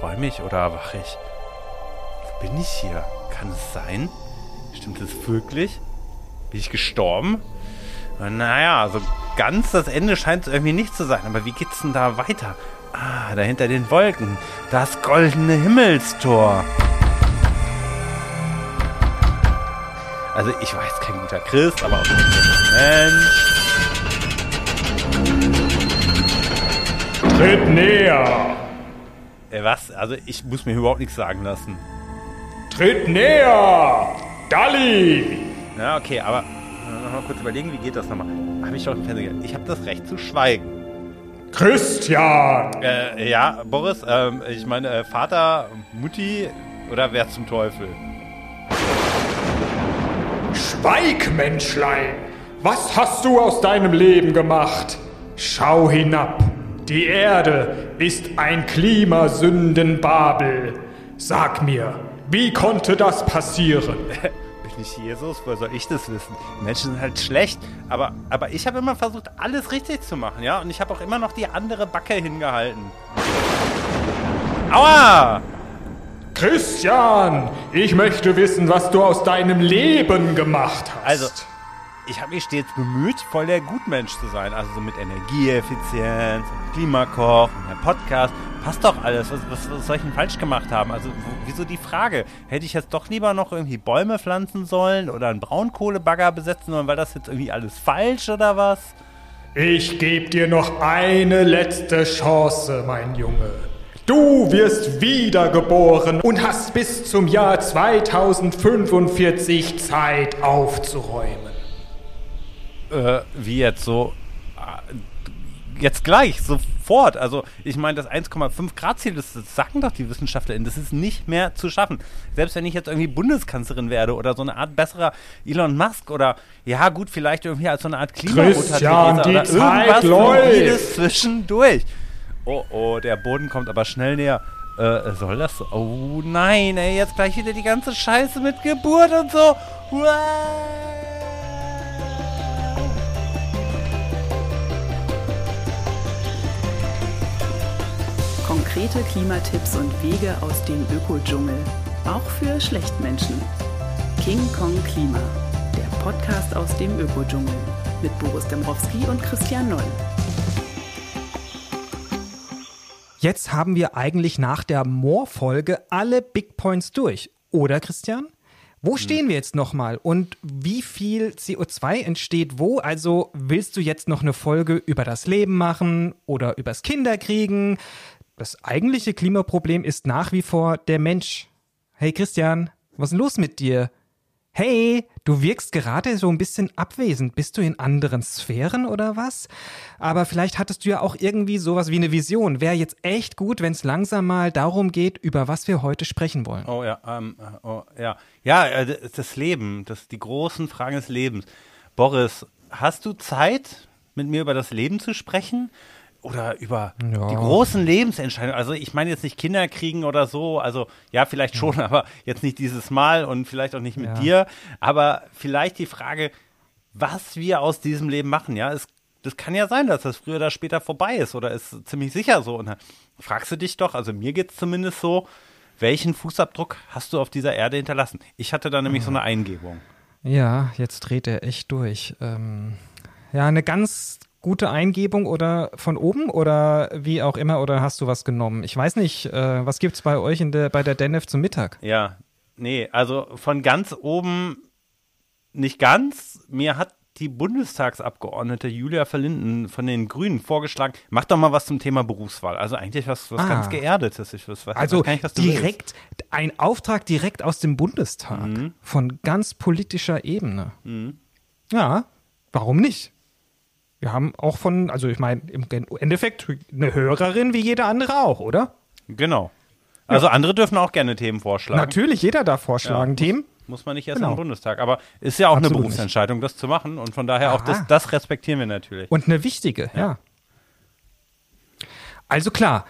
träume ich oder erwache ich? Wo bin ich hier? Kann es sein? Stimmt es wirklich? Bin ich gestorben? Naja, also ganz das Ende scheint es irgendwie nicht zu sein. Aber wie geht's denn da weiter? Ah, da hinter den Wolken. Das goldene Himmelstor. Also ich weiß kein guter Christ, aber auch ein guter Mensch. Tritt näher! Äh? Also ich muss mir überhaupt nichts sagen lassen. Tritt näher! Dalli! Ja, okay, aber äh, noch mal kurz überlegen, wie geht das nochmal? Habe ich doch im Fernsehen Ich habe das Recht zu schweigen. Christian! Äh, ja, Boris, ähm, ich meine, äh, Vater, Mutti oder wer zum Teufel? Schweig, Menschlein! Was hast du aus deinem Leben gemacht? Schau hinab. Die Erde ist ein Klimasündenbabel. Sag mir, wie konnte das passieren? Bin ich Jesus? Woher soll ich das wissen? Menschen sind halt schlecht. Aber, aber ich habe immer versucht, alles richtig zu machen, ja? Und ich habe auch immer noch die andere Backe hingehalten. Aua! Christian, ich möchte wissen, was du aus deinem Leben gemacht hast. Also, ich habe mich stets bemüht, voll der Gutmensch zu sein. Also so mit Energieeffizienz, Klimakoch, ein Podcast. Passt doch alles. Was, was, was soll ich denn falsch gemacht haben? Also wieso die Frage? Hätte ich jetzt doch lieber noch irgendwie Bäume pflanzen sollen oder einen Braunkohlebagger besetzen sollen? Weil das jetzt irgendwie alles falsch oder was? Ich gebe dir noch eine letzte Chance, mein Junge. Du wirst wiedergeboren und hast bis zum Jahr 2045 Zeit aufzuräumen. Äh, wie jetzt so? äh, Jetzt gleich, sofort. Also, ich meine, das 1,5 Grad Ziel, das, das sagen doch die WissenschaftlerInnen, das ist nicht mehr zu schaffen. Selbst wenn ich jetzt irgendwie Bundeskanzlerin werde oder so eine Art besserer Elon Musk oder, ja, gut, vielleicht irgendwie als so eine Art die oder Zeit irgendwas läuft. Zwischendurch. Oh, oh, der Boden kommt aber schnell näher. Äh, soll das so? Oh nein, ey, jetzt gleich wieder die ganze Scheiße mit Geburt und so. Uah. Konkrete Klimatipps und Wege aus dem Ökodschungel. Auch für Schlechtmenschen. King Kong Klima. Der Podcast aus dem Ökodschungel. Mit Boris Dembrowski und Christian Noll. Jetzt haben wir eigentlich nach der More-Folge alle Big Points durch. Oder, Christian? Wo stehen wir jetzt nochmal und wie viel CO2 entsteht wo? Also willst du jetzt noch eine Folge über das Leben machen oder übers Kinderkriegen? Das eigentliche Klimaproblem ist nach wie vor der Mensch. Hey Christian, was ist los mit dir? Hey, du wirkst gerade so ein bisschen abwesend. Bist du in anderen Sphären oder was? Aber vielleicht hattest du ja auch irgendwie sowas wie eine Vision. Wäre jetzt echt gut, wenn es langsam mal darum geht, über was wir heute sprechen wollen. Oh ja, ähm, äh, oh, ja. Ja, äh, das Leben, das die großen Fragen des Lebens. Boris, hast du Zeit, mit mir über das Leben zu sprechen? Oder über Ja. die großen Lebensentscheidungen? Also ich meine jetzt nicht Kinder kriegen oder so, also ja, vielleicht schon, aber jetzt nicht dieses Mal und vielleicht auch nicht mit Ja. dir. Aber vielleicht die Frage, was wir aus diesem Leben machen, ja, es, das kann ja sein, dass das früher oder später vorbei ist oder ist ziemlich sicher so. Und dann fragst du dich doch, also mir geht es zumindest so, welchen Fußabdruck hast du auf dieser Erde hinterlassen? Ich hatte da nämlich so eine Eingebung. Ja, jetzt dreht er echt durch. Ähm, ja, eine ganz gute Eingebung oder von oben oder wie auch immer oder hast du was genommen? Ich weiß nicht, äh, was gibt's bei euch in der, bei der DENEF zum Mittag? Ja, nee, also von ganz oben nicht ganz. Mir hat die Bundestagsabgeordnete Julia Verlinden von den Grünen vorgeschlagen, mach doch mal was zum Thema Berufswahl. Also eigentlich was, was Ah. ganz Geerdetes. Ich weiß, Also nicht, was du willst. direkt ein Auftrag direkt aus dem Bundestag Mhm. von ganz politischer Ebene. Ja, warum nicht? Wir haben auch von, also ich meine, im Endeffekt eine Hörerin wie jeder andere auch, oder? Genau. Also andere dürfen auch gerne Themen vorschlagen. Natürlich, jeder darf vorschlagen, Ja, Themen. Muss man nicht erst Genau. am Bundestag. Aber ist ja auch Absolut eine Berufsentscheidung, das zu machen. Und von daher auch Aha. das, das respektieren wir natürlich. Und eine wichtige, ja. Also klar,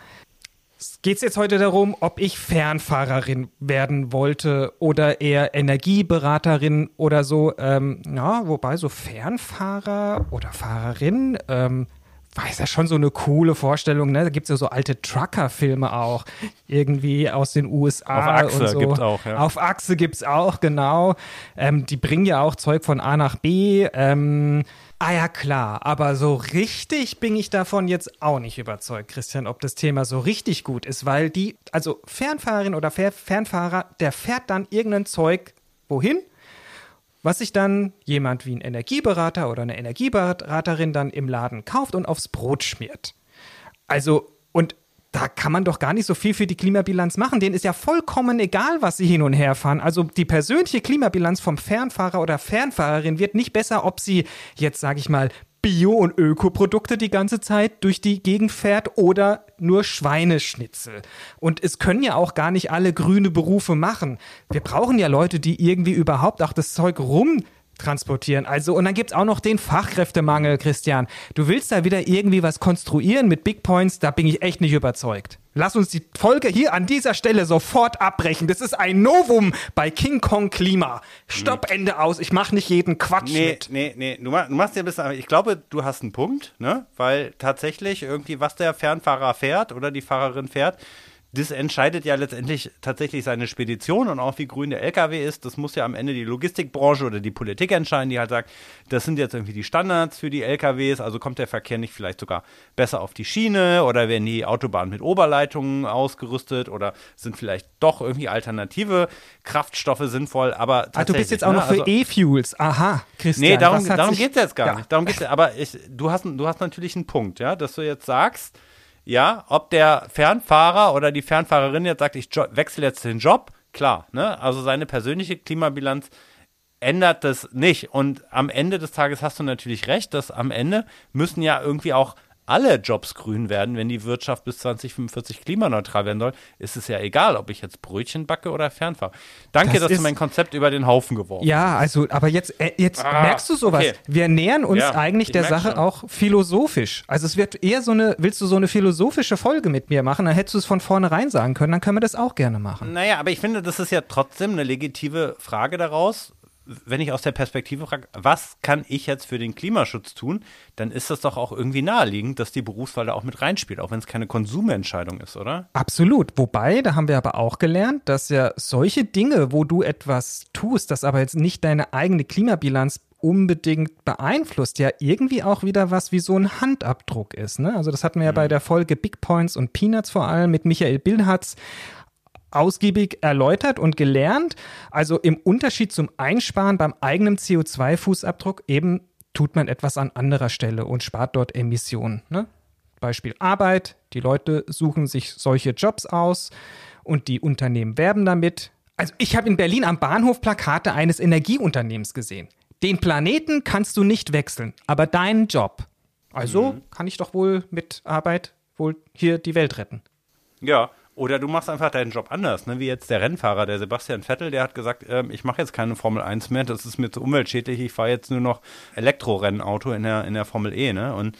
geht es jetzt heute darum, ob ich Fernfahrerin werden wollte oder eher Energieberaterin oder so. Ähm, ja, wobei so Fernfahrer oder Fahrerin, ähm, weiß ja schon so eine coole Vorstellung, ne? Da gibt es ja so alte Trucker-Filme auch, irgendwie aus den USA. Auf Achse so. gibt's auch, ja. Auf Achse gibt es auch, genau. Ähm, die bringen ja auch Zeug von A nach B. Ähm, ah ja, klar, aber so richtig bin ich davon jetzt auch nicht überzeugt, Christian, ob das Thema so richtig gut ist, weil die, also Fernfahrerin oder Fer Fernfahrer, der fährt dann irgendein Zeug wohin? was sich dann jemand wie ein Energieberater oder eine Energieberaterin dann im Laden kauft und aufs Brot schmiert. Also, und da kann man doch gar nicht so viel für die Klimabilanz machen. Denen ist ja vollkommen egal, was sie hin und her fahren. Also die persönliche Klimabilanz vom Fernfahrer oder Fernfahrerin wird nicht besser, ob sie jetzt, sage ich mal, Bio- und Ökoprodukte die ganze Zeit durch die Gegend fährt oder nur Schweineschnitzel. Und es können ja auch gar nicht alle grüne Berufe machen. Wir brauchen ja Leute, die irgendwie überhaupt auch das Zeug rum transportieren. Also, und dann gibt's auch noch den Fachkräftemangel, Christian. Du willst da wieder irgendwie was konstruieren mit Big Points, da bin ich echt nicht überzeugt. Lass uns die Folge hier an dieser Stelle sofort abbrechen. Das ist ein Novum bei King Kong Klima. Stopp, Ende aus. Ich mache nicht jeden Quatsch Nee, mit. nee, nee, du, du machst ja ein bisschen, ich glaube, du hast einen Punkt, ne? Weil tatsächlich irgendwie, was der Fernfahrer fährt oder die Fahrerin fährt, das entscheidet ja letztendlich tatsächlich seine Spedition und auch wie grün der LKW ist. Das muss ja am Ende die Logistikbranche oder die Politik entscheiden, die halt sagt, das sind jetzt irgendwie die Standards für die LKWs, also kommt der Verkehr nicht vielleicht sogar besser auf die Schiene oder werden die Autobahnen mit Oberleitungen ausgerüstet oder sind vielleicht doch irgendwie alternative Kraftstoffe sinnvoll, aber Ah, du bist tatsächlich, jetzt auch ne, noch für also- E-Fuels. Aha, Christian. Nee, darum, darum sich- geht's jetzt gar Ja. nicht. Darum geht's, aber ich, du, hast, du hast natürlich einen Punkt, ja, dass du jetzt sagst, ja, ob der Fernfahrer oder die Fernfahrerin jetzt sagt, ich wechsle jetzt den Job, klar, ne? Also seine persönliche Klimabilanz ändert das nicht. Und am Ende des Tages hast du natürlich recht, dass am Ende müssen ja irgendwie auch alle Jobs grün werden, wenn die Wirtschaft bis 2045 klimaneutral werden soll, ist es ja egal, ob ich jetzt Brötchen backe oder fernfahre. Danke, Das dass du mein Konzept über den Haufen geworfen Ja, also, aber jetzt, äh, jetzt Ah, merkst du sowas. okay. Wir nähern uns Ja, eigentlich ich der Sache schon. auch philosophisch. Also es wird eher so eine, willst du so eine philosophische Folge mit mir machen, dann hättest du es von vornherein sagen können, dann können wir das auch gerne machen. Naja, aber ich finde, das ist ja trotzdem eine legitime Frage daraus. Wenn ich aus der Perspektive frage, was kann ich jetzt für den Klimaschutz tun, dann ist das doch auch irgendwie naheliegend, dass die Berufswahl da auch mit reinspielt, auch wenn es keine Konsumentscheidung ist, oder? Absolut. Wobei, da haben wir aber auch gelernt, dass ja solche Dinge, wo du etwas tust, das aber jetzt nicht deine eigene Klimabilanz unbedingt beeinflusst, ja irgendwie auch wieder was wie so ein Handabdruck ist. Ne? Also das hatten wir ja bei der Folge Big Points und Peanuts vor allem mit Michael Billhartz ausgiebig erläutert und gelernt. Also im Unterschied zum Einsparen beim eigenen CO2-Fußabdruck eben tut man etwas an anderer Stelle und spart dort Emissionen. Ne? Beispiel Arbeit. Die Leute suchen sich solche Jobs aus und die Unternehmen werben damit. Also ich habe in Berlin am Bahnhof Plakate eines Energieunternehmens gesehen. Den Planeten kannst du nicht wechseln, aber deinen Job. Also kann ich doch wohl mit Arbeit wohl hier die Welt retten. Ja. Oder du machst einfach deinen Job anders, ne? wie jetzt der Rennfahrer, der Sebastian Vettel, der hat gesagt, ähm, ich mache jetzt keine Formel 1 mehr, das ist mir zu umweltschädlich, ich fahre jetzt nur noch Elektrorennauto in der, in der Formel E. Ne? Und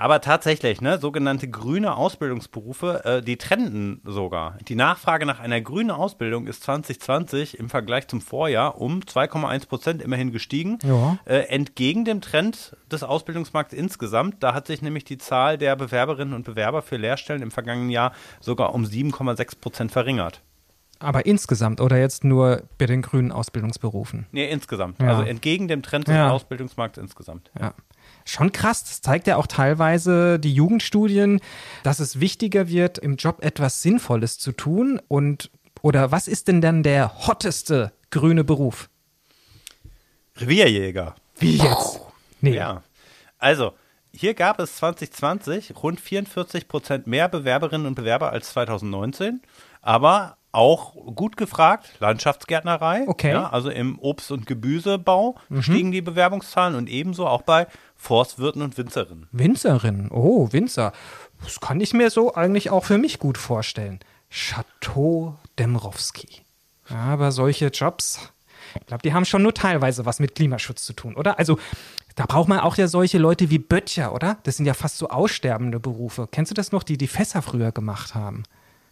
aber tatsächlich, ne, sogenannte grüne Ausbildungsberufe, äh, die trenden sogar. Die Nachfrage nach einer grünen Ausbildung ist 2020 im Vergleich zum Vorjahr um 2,1 Prozent immerhin gestiegen. Ja. Äh, entgegen dem Trend des Ausbildungsmarkts insgesamt. Da hat sich nämlich die Zahl der Bewerberinnen und Bewerber für Lehrstellen im vergangenen Jahr sogar um 7,6 Prozent verringert. Aber insgesamt oder jetzt nur bei den grünen Ausbildungsberufen? Nee, insgesamt. Ja. Also entgegen dem Trend des Ja. Ausbildungsmarkts insgesamt. Ja. Schon krass, das zeigt ja auch teilweise die Jugendstudien, dass es wichtiger wird, im Job etwas Sinnvolles zu tun. Und oder was ist denn dann der hotteste grüne Beruf? Revierjäger. Wie jetzt? Nee. Ja. Also, hier gab es 2020 rund 44 Prozent mehr Bewerberinnen und Bewerber als 2019, aber auch gut gefragt, Landschaftsgärtnerei. Okay. Ja, also im Obst- und Gemüsebau stiegen die Bewerbungszahlen und ebenso auch bei Forstwirten und Winzerinnen. Winzerin. Oh, Winzer. Das kann ich mir so eigentlich auch für mich gut vorstellen. Chateau Demrowski. Aber solche Jobs, ich glaube, die haben schon nur teilweise was mit Klimaschutz zu tun, oder? Also, da braucht man auch ja solche Leute wie Böttcher, oder? Das sind ja fast so aussterbende Berufe. Kennst du das noch, die die Fässer früher gemacht haben?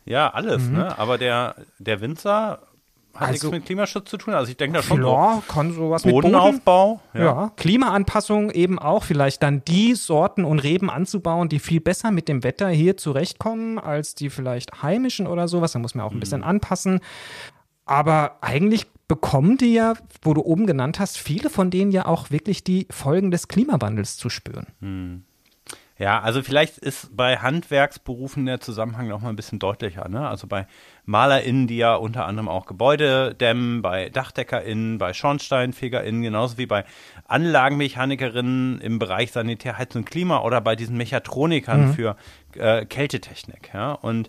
Ja, alles, Mhm. ne? Aber der, der Winzer Hat nichts Also- mit Klimaschutz zu tun. Also ich denke da schon so. Ja, kann sowas mit Boden. Bodenaufbau. Ja. Klimaanpassung eben auch, vielleicht dann die Sorten und Reben anzubauen, die viel besser mit dem Wetter hier zurechtkommen, als die vielleicht heimischen oder sowas. Da muss man auch ein bisschen anpassen. Aber eigentlich bekommen die ja, wo du oben genannt hast, viele von denen ja auch wirklich die Folgen des Klimawandels zu spüren. Ja, also vielleicht ist bei Handwerksberufen der Zusammenhang noch mal ein bisschen deutlicher. Ne? Also bei MalerInnen, die ja unter anderem auch Gebäude dämmen, bei DachdeckerInnen, bei SchornsteinfegerInnen, genauso wie bei Anlagenmechanikerinnen im Bereich Sanitär, Heizung, Klima oder bei diesen Mechatronikern für äh, Kältetechnik. Ja? Und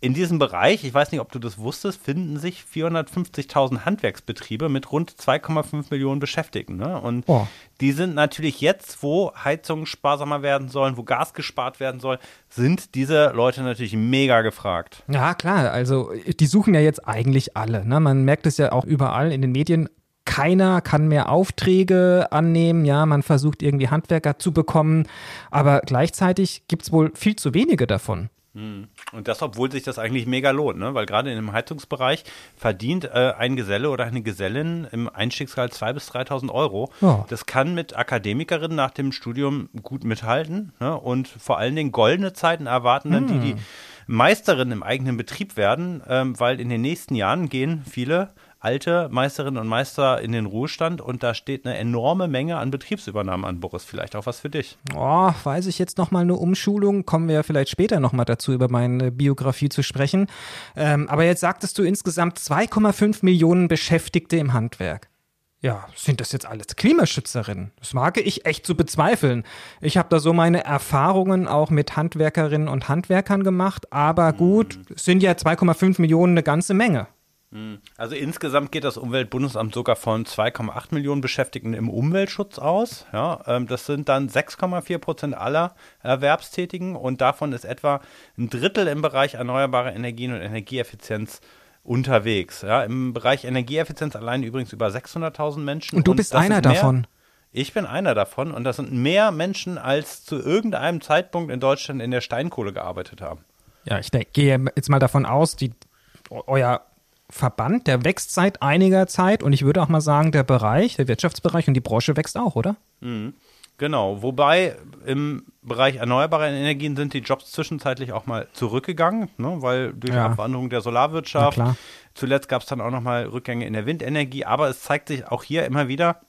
in diesem Bereich, ich weiß nicht, ob du das wusstest, finden sich 450.000 Handwerksbetriebe mit rund 2,5 Millionen Beschäftigten. Ne? Und Oh. die sind natürlich jetzt, wo Heizungen sparsamer werden sollen, wo Gas gespart werden soll, sind diese Leute natürlich mega gefragt. Ja, klar. Also, die suchen ja jetzt eigentlich alle. Ne? Man merkt es ja auch überall in den Medien. Keiner kann mehr Aufträge annehmen. Ja, man versucht irgendwie Handwerker zu bekommen. Aber gleichzeitig gibt es wohl viel zu wenige davon. Und das, obwohl sich das eigentlich mega lohnt, ne? weil gerade in dem Heizungsbereich verdient äh, ein Geselle oder eine Gesellin im Einstiegsgehalt 2.000 bis 3.000 Euro. Ja. Das kann mit Akademikerinnen nach dem Studium gut mithalten ne? und vor allen Dingen goldene Zeiten erwarten dann die, die Meisterin im eigenen Betrieb werden, ähm, weil in den nächsten Jahren gehen viele alte Meisterinnen und Meister in den Ruhestand und da steht eine enorme Menge an Betriebsübernahmen an, Boris. Vielleicht auch was für dich. Oh, weiß ich jetzt noch mal eine Umschulung? Kommen wir vielleicht später noch mal dazu, über meine Biografie zu sprechen. Ähm, aber jetzt sagtest du insgesamt 2,5 Millionen Beschäftigte im Handwerk. Ja, sind das jetzt alles Klimaschützerinnen? Das wage ich echt zu bezweifeln. Ich habe da so meine Erfahrungen auch mit Handwerkerinnen und Handwerkern gemacht, aber gut, es sind ja 2,5 Millionen eine ganze Menge. Also insgesamt geht das Umweltbundesamt sogar von 2,8 Millionen Beschäftigten im Umweltschutz aus. Ja, ähm, das sind dann 6,4 Prozent aller Erwerbstätigen und davon ist etwa ein Drittel im Bereich erneuerbare Energien und Energieeffizienz unterwegs. Ja, Im Bereich Energieeffizienz allein übrigens über 600.000 Menschen. Und du bist das einer davon. Ich bin einer davon und das sind mehr Menschen, als zu irgendeinem Zeitpunkt in Deutschland in der Steinkohle gearbeitet haben. Ja, ich gehe jetzt mal davon aus, die, euer Verband, der wächst seit einiger Zeit und ich würde auch mal sagen, der Bereich, der Wirtschaftsbereich und die Branche wächst auch, oder? Genau, wobei im Bereich erneuerbare Energien sind die Jobs zwischenzeitlich auch mal zurückgegangen, ne, weil durch Ja. Abwanderung der Solarwirtschaft. Zuletzt gab es dann auch noch mal Rückgänge in der Windenergie, aber es zeigt sich auch hier immer wieder,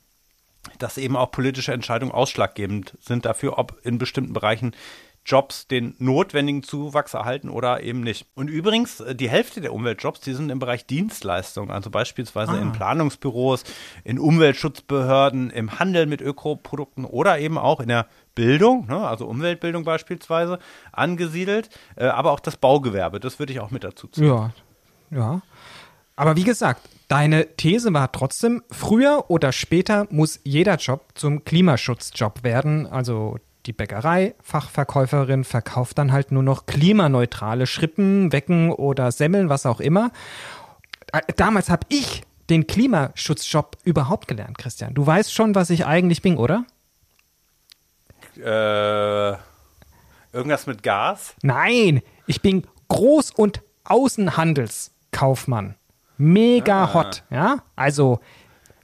dass eben auch politische Entscheidungen ausschlaggebend sind dafür, ob in bestimmten Bereichen Jobs den notwendigen Zuwachs erhalten oder eben nicht. Und übrigens, äh, die Hälfte der Umweltjobs, die sind im Bereich Dienstleistungen, also beispielsweise in Planungsbüros, in Umweltschutzbehörden, im Handel mit Ökoprodukten oder eben auch in der Bildung, ne, also Umweltbildung beispielsweise, angesiedelt, äh, aber auch das Baugewerbe, das würde ich auch mit dazu ziehen. Ja, ja. Aber wie gesagt, deine These war trotzdem, früher oder später muss jeder Job zum Klimaschutzjob werden. Also die Bäckerei, Fachverkäuferin verkauft dann halt nur noch klimaneutrale Schrippen, Wecken oder Semmeln, was auch immer. Äh, Damals habe ich den Klimaschutzjob überhaupt gelernt, Christian. Du weißt schon, was ich eigentlich bin, oder? Äh, irgendwas mit Gas? Nein, ich bin Groß- und Außenhandelskaufmann. Mega hot, ja? Also,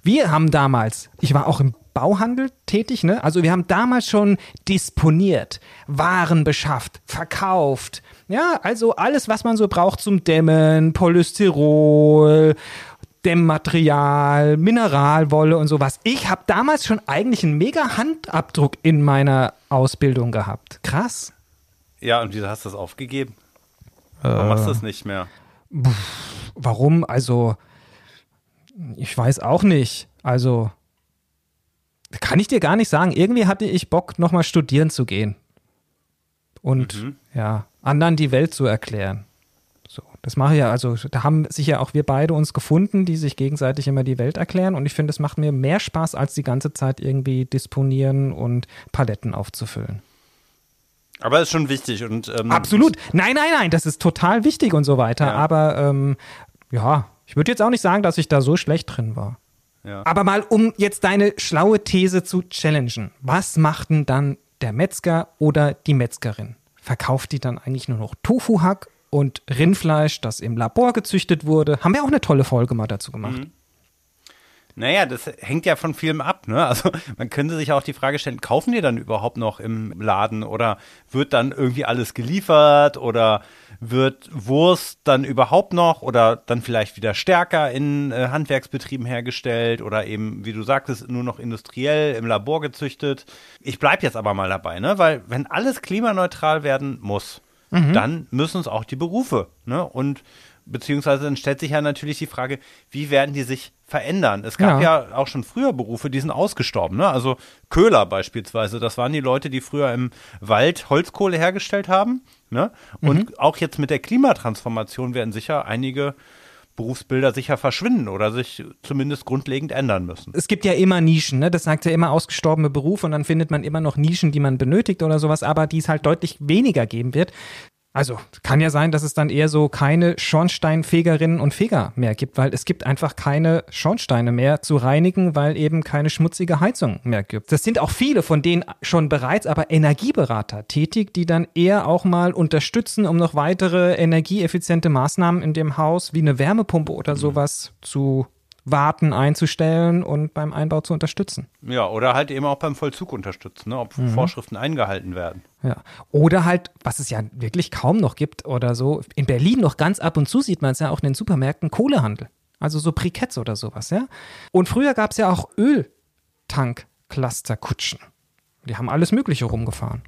wir haben damals, ich war auch im Bauhandel tätig, ne? Also, wir haben damals schon disponiert, Waren beschafft, verkauft. Ja, also alles, was man so braucht zum Dämmen, Polystyrol, Dämmmaterial, Mineralwolle und sowas. Ich habe damals schon eigentlich einen mega Handabdruck in meiner Ausbildung gehabt. Krass. Ja, und wieso hast du das aufgegeben? Warum machst du das nicht mehr? Warum? Also, ich weiß auch nicht. Also, kann ich dir gar nicht sagen. Irgendwie hatte ich Bock, nochmal studieren zu gehen. Und ja, anderen die Welt zu erklären. So, das mache ich ja, also da haben sich ja auch wir beide uns gefunden, die sich gegenseitig immer die Welt erklären. Und ich finde, es macht mir mehr Spaß, als die ganze Zeit irgendwie disponieren und Paletten aufzufüllen. Aber ist schon wichtig und ähm, Absolut. Nein, nein, nein, das ist total wichtig und so weiter. Ja. Aber ähm, ja, ich würde jetzt auch nicht sagen, dass ich da so schlecht drin war. Ja. Aber mal, um jetzt deine schlaue These zu challengen. Was macht denn dann der Metzger oder die Metzgerin? Verkauft die dann eigentlich nur noch Tofu-Hack und Rindfleisch, das im Labor gezüchtet wurde. Haben wir auch eine tolle Folge mal dazu gemacht. Mhm. Naja, das hängt ja von vielem ab, ne? Also man könnte sich auch die Frage stellen, kaufen die dann überhaupt noch im Laden oder wird dann irgendwie alles geliefert oder wird Wurst dann überhaupt noch oder dann vielleicht wieder stärker in äh, Handwerksbetrieben hergestellt oder eben, wie du sagtest, nur noch industriell im Labor gezüchtet. Ich bleib jetzt aber mal dabei, ne? Weil wenn alles klimaneutral werden muss, mhm. dann müssen es auch die Berufe, ne? Und beziehungsweise dann stellt sich ja natürlich die Frage, wie werden die sich verändern? Es gab ja. ja, auch schon früher Berufe, die sind ausgestorben, ne? Also Köhler beispielsweise, das waren die Leute, die früher im Wald Holzkohle hergestellt haben, ne? Und mhm. auch jetzt mit der Klimatransformation werden sicher einige Berufsbilder sicher verschwinden oder sich zumindest grundlegend ändern müssen. Es gibt ja immer Nischen, ne? Das sagt ja immer ausgestorbene Berufe und dann findet man immer noch Nischen, die man benötigt oder sowas, aber die es halt deutlich weniger geben wird. Also kann ja sein, dass es dann eher so keine Schornsteinfegerinnen und Feger mehr gibt, weil es gibt einfach keine Schornsteine mehr zu reinigen, weil eben keine schmutzige Heizung mehr gibt. Das sind auch viele von denen schon bereits aber Energieberater tätig, die dann eher auch mal unterstützen, um noch weitere energieeffiziente Maßnahmen in dem Haus wie eine Wärmepumpe oder sowas zu Warten einzustellen und beim Einbau zu unterstützen. Ja, oder halt eben auch beim Vollzug unterstützen, ne, ob mhm. Vorschriften eingehalten werden. Ja. Oder halt, was es ja wirklich kaum noch gibt oder so, in Berlin noch ganz ab und zu sieht man es ja auch in den Supermärkten, Kohlehandel. Also so Briketts oder sowas, ja. Und früher gab es ja auch Öltank-Cluster-Kutschen. Die haben alles Mögliche rumgefahren.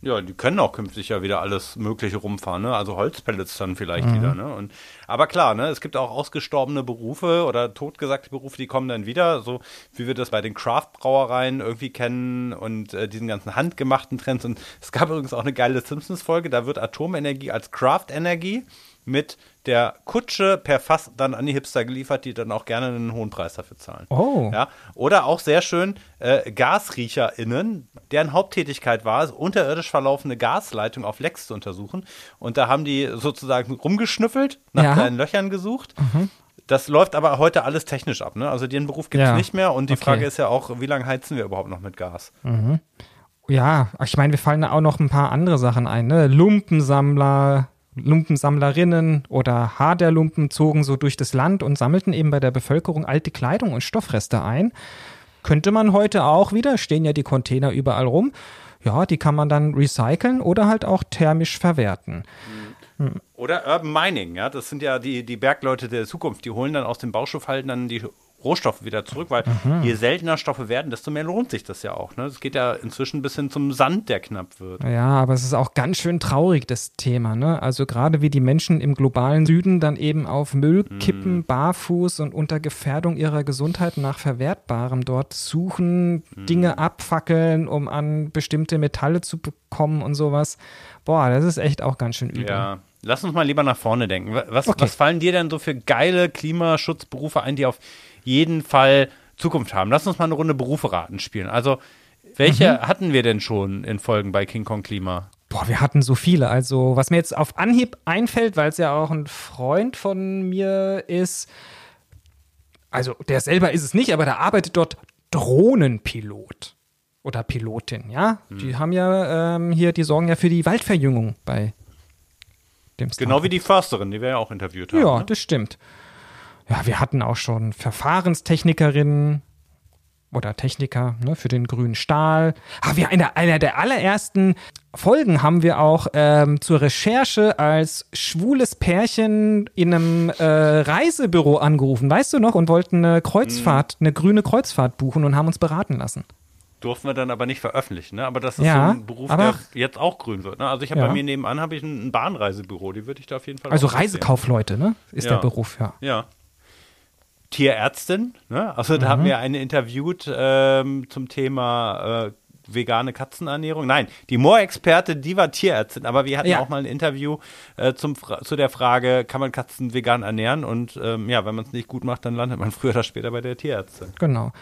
Ja, die können auch künftig ja wieder alles Mögliche rumfahren, ne? Also Holzpellets dann vielleicht mhm. wieder, ne? Und, aber klar, ne? Es gibt auch ausgestorbene Berufe oder totgesagte Berufe, die kommen dann wieder, so wie wir das bei den Craft-Brauereien irgendwie kennen und äh, diesen ganzen handgemachten Trends. Und es gab übrigens auch eine geile Simpsons-Folge, da wird Atomenergie als Craft-Energie mit der Kutsche per Fass dann an die Hipster geliefert, die dann auch gerne einen hohen Preis dafür zahlen. Oh. Ja, oder auch sehr schön äh, GasriecherInnen, deren Haupttätigkeit war es, unterirdisch verlaufende Gasleitung auf Lecks zu untersuchen. Und da haben die sozusagen rumgeschnüffelt, nach ja. kleinen Löchern gesucht. Mhm. Das läuft aber heute alles technisch ab. Ne? Also den Beruf gibt es ja. nicht mehr. Und die okay. Frage ist ja auch, wie lange heizen wir überhaupt noch mit Gas? Mhm. Ja, ich meine, wir fallen da auch noch ein paar andere Sachen ein. Ne? Lumpensammler, Lumpensammlerinnen oder Haderlumpen zogen so durch das Land und sammelten eben bei der Bevölkerung alte Kleidung und Stoffreste ein. Könnte man heute auch wieder, stehen ja die Container überall rum. Ja, die kann man dann recyceln oder halt auch thermisch verwerten. Oder Urban Mining, ja, das sind ja die, die Bergleute der Zukunft, die holen dann aus dem Bauschuffhalten dann die Rohstoffe wieder zurück, weil mhm. je seltener Stoffe werden, desto mehr lohnt sich das ja auch. Ne? Es geht ja inzwischen bis hin zum Sand, der knapp wird. Ja, aber es ist auch ganz schön traurig, das Thema. Ne? Also gerade wie die Menschen im globalen Süden dann eben auf Müll mhm. kippen, mhm. barfuß und unter Gefährdung ihrer Gesundheit nach Verwertbarem dort suchen, mhm. Dinge abfackeln, um an bestimmte Metalle zu bekommen und sowas. Boah, das ist echt auch ganz schön übel. Ja. Lass uns mal lieber nach vorne denken. Was, okay. was fallen dir denn so für geile Klimaschutzberufe ein, die auf jeden Fall Zukunft haben. Lass uns mal eine Runde Berufe raten spielen. Also, welche mhm. hatten wir denn schon in Folgen bei King Kong Klima? Boah, wir hatten so viele. Also, was mir jetzt auf Anhieb einfällt, weil es ja auch ein Freund von mir ist, also der selber ist es nicht, aber der arbeitet dort Drohnenpilot oder Pilotin, ja? Hm. Die haben ja ähm, hier, die sorgen ja für die Waldverjüngung bei dem Startup. Genau wie die Försterin, die wir ja auch interviewt haben. Ja, ne? das stimmt ja, wir hatten auch schon Verfahrenstechnikerinnen oder Techniker ne, für den grünen Stahl. Ah, wir in einer der allerersten Folgen haben wir auch ähm, zur Recherche als schwules Pärchen in einem äh, Reisebüro angerufen, weißt du noch, und wollten eine Kreuzfahrt, mhm. eine grüne Kreuzfahrt buchen und haben uns beraten lassen. Durften wir dann aber nicht veröffentlichen, ne? Aber das ist ja, so ein Beruf, der jetzt auch grün wird. Ne? Also ich habe ja. bei mir nebenan habe ich ein Bahnreisebüro, die würde ich da auf jeden Fall. Also Reisekaufleute, ne? Ist ja. der Beruf, ja. Ja. Tierärztin. Ne? Also da mhm. haben wir eine interviewt ähm, zum Thema äh, vegane Katzenernährung. Nein, die Moor-Experte, die war Tierärztin, aber wir hatten ja. auch mal ein Interview äh, zum, zu der Frage, kann man Katzen vegan ernähren? Und ähm, ja, wenn man es nicht gut macht, dann landet man früher oder später bei der Tierärztin. Genau.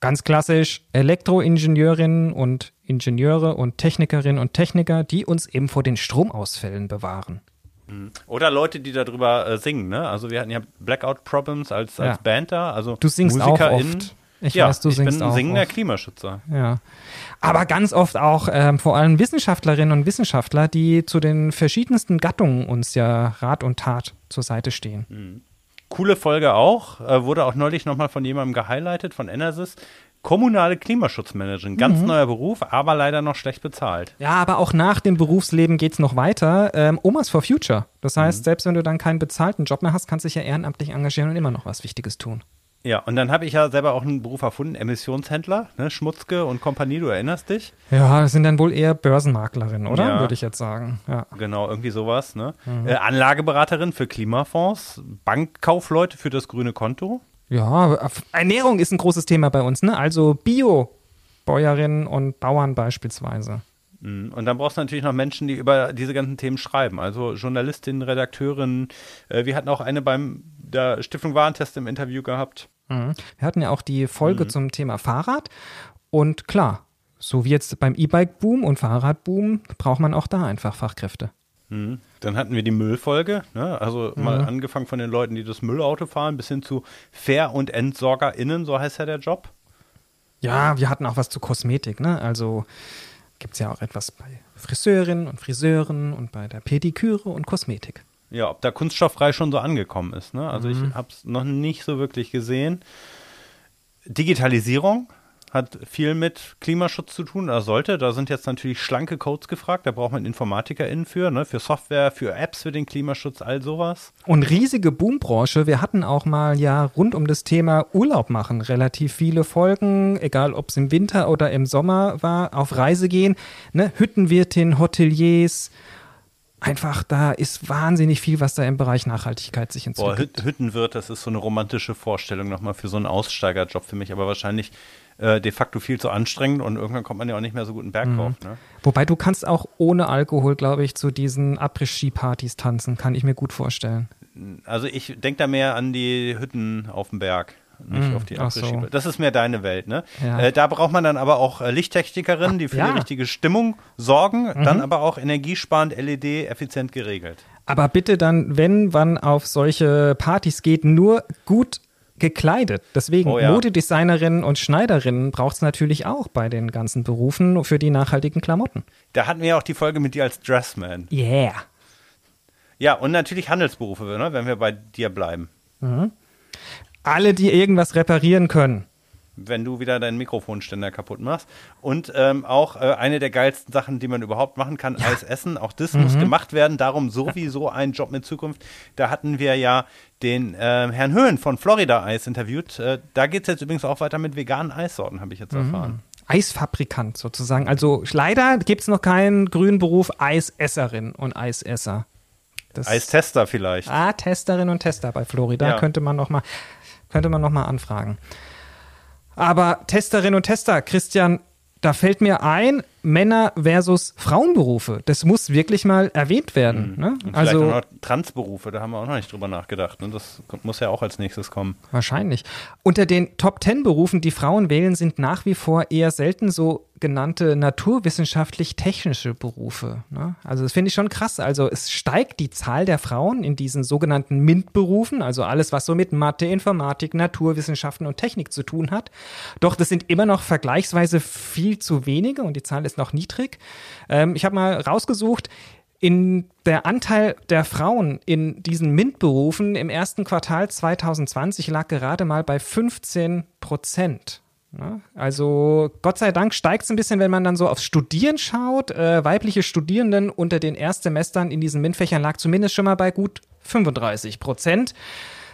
Ganz klassisch Elektroingenieurinnen und Ingenieure und Technikerinnen und Techniker, die uns eben vor den Stromausfällen bewahren. Mhm. Oder Leute, die darüber äh, singen, ne? Also wir hatten ja Blackout Problems als, als ja. Band da, also Du singst auch oft Ich ja, weiß, du ich singst bin ein singender oft. Klimaschützer. Ja. Aber ganz oft auch ähm, vor allem Wissenschaftlerinnen und Wissenschaftler, die zu den verschiedensten Gattungen uns ja Rat und Tat zur Seite stehen. Coole Folge auch, äh, wurde auch neulich nochmal von jemandem gehighlightet, von Enersys. Kommunale Klimaschutzmanagerin, ganz Mhm. neuer Beruf, aber leider noch schlecht bezahlt. Ja, aber auch nach dem Berufsleben geht's noch weiter. Ähm, Omas for Future. Das heißt, selbst wenn du dann keinen bezahlten Job mehr hast, kannst du dich ja ehrenamtlich engagieren und immer noch was Wichtiges tun. Ja, und dann habe ich ja selber auch einen Beruf erfunden, Emissionshändler, ne, Schmutzke und Kompanie, du erinnerst dich? Ja, das sind dann wohl eher Börsenmaklerinnen, oder? Ja. Würde ich jetzt sagen. Ja. Genau, irgendwie sowas, ne? Mhm. Äh, Anlageberaterin für Klimafonds, Bankkaufleute für das grüne Konto. Ja, Ernährung ist ein großes Thema bei uns, ne? Also Bio-Bäuerinnen und Bauern beispielsweise. Mhm. Und dann brauchst du natürlich noch Menschen, die über diese ganzen Themen schreiben. Also Journalistinnen, Redakteurinnen. Äh, wir hatten auch eine beim der Stiftung Warentest im Interview gehabt. Mhm. Wir hatten ja auch die Folge zum Thema Fahrrad. Und klar, so wie jetzt beim E-Bike-Boom und Fahrradboom, braucht man auch da einfach Fachkräfte. Mhm. Dann hatten wir die Müllfolge, ne? also mal Mhm. angefangen von den Leuten, die das Müllauto fahren, bis hin zu Fair- und EntsorgerInnen, so heißt ja der Job. Ja, wir hatten auch was zu Kosmetik, ne? Also gibt es ja auch etwas bei Friseurinnen und Friseuren und bei der Pediküre und Kosmetik. Ja, ob da kunststofffrei schon so angekommen ist. Ne? Also Mhm. ich habe es noch nicht so wirklich gesehen. Digitalisierung hat viel mit Klimaschutz zu tun, oder sollte. Da sind jetzt natürlich schlanke Codes gefragt. Da braucht man InformatikerInnen für, ne? für Software, für Apps, für den Klimaschutz, all sowas. Und riesige Boombranche. Wir hatten auch mal ja rund um das Thema Urlaub machen relativ viele Folgen, egal ob es im Winter oder im Sommer war, auf Reise gehen. Ne? Hüttenwirtin, Hoteliers. Einfach, da ist wahnsinnig viel, was da im Bereich Nachhaltigkeit sich Boah, entwickelt. Hüt Hüttenwirt, das ist so eine romantische Vorstellung nochmal für so einen Aussteigerjob für mich, aber wahrscheinlich äh, de facto viel zu anstrengend und irgendwann kommt man ja auch nicht mehr so gut einen Berg Mhm. drauf. Ne? Wobei du kannst auch ohne Alkohol, glaube ich, zu diesen Après-Ski-Partys tanzen, kann ich mir gut vorstellen. Also ich denke da mehr an die Hütten auf dem Berg. Nicht Mm, auf die ach so. Das ist mehr deine Welt, ne? Ja. Äh, da braucht man dann aber auch äh, Lichttechnikerinnen, die für ja. Mhm. die richtige Stimmung sorgen, dann aber auch energiesparend LED effizient geregelt. Aber bitte dann, wenn man auf solche Partys geht, nur gut gekleidet. Deswegen Oh ja. Modedesignerinnen und Schneiderinnen braucht es natürlich auch bei den ganzen Berufen für die nachhaltigen Klamotten. Da hatten wir ja auch die Folge mit dir als Dressman. Yeah. Ja, und natürlich Handelsberufe, ne, wenn wir bei dir bleiben. Alle, die irgendwas reparieren können. Wenn du wieder deinen Mikrofonständer kaputt machst. Und ähm, auch äh, eine der geilsten Sachen, die man überhaupt machen kann, Eis essen. Auch das muss gemacht werden. Darum sowieso ein Job mit Zukunft. Da hatten wir ja den ähm, Herrn Höhn von Florida Eis interviewt. Äh, da geht es jetzt übrigens auch weiter mit veganen Eissorten, habe ich jetzt erfahren. Eisfabrikant sozusagen. Also leider gibt es noch keinen grünen Beruf Eisesserin und Eisesser. Das Eistester vielleicht. Ah, Testerin und Tester bei Florida Ja. könnte man noch mal könnte man noch mal anfragen. Aber Testerin und Tester, Christian, da fällt mir ein, Männer versus Frauenberufe. Das muss wirklich mal erwähnt werden. Ne? Und vielleicht Also auch noch Transberufe, da haben wir auch noch nicht drüber nachgedacht. Ne? Das muss ja auch als nächstes kommen. Wahrscheinlich. Unter den Top 10 Berufen, die Frauen wählen, sind nach wie vor eher selten so genannte naturwissenschaftlich-technische Berufe. Ne? Also das finde ich schon krass. Also es steigt die Zahl der Frauen in diesen sogenannten MINT-Berufen, also alles, was so mit Mathe, Informatik, Naturwissenschaften und Technik zu tun hat. Doch das sind immer noch vergleichsweise viel zu wenige und die Zahl ist noch niedrig. Ähm, ich habe mal rausgesucht, in der Anteil der Frauen in diesen MINT-Berufen im ersten Quartal 2020 lag gerade mal bei 15 Prozent. Also Gott sei Dank steigt es ein bisschen, wenn man dann so aufs Studieren schaut. Äh, weibliche Studierenden unter den Erstsemestern in diesen MINT-Fächern lag zumindest schon mal bei gut 35 Prozent.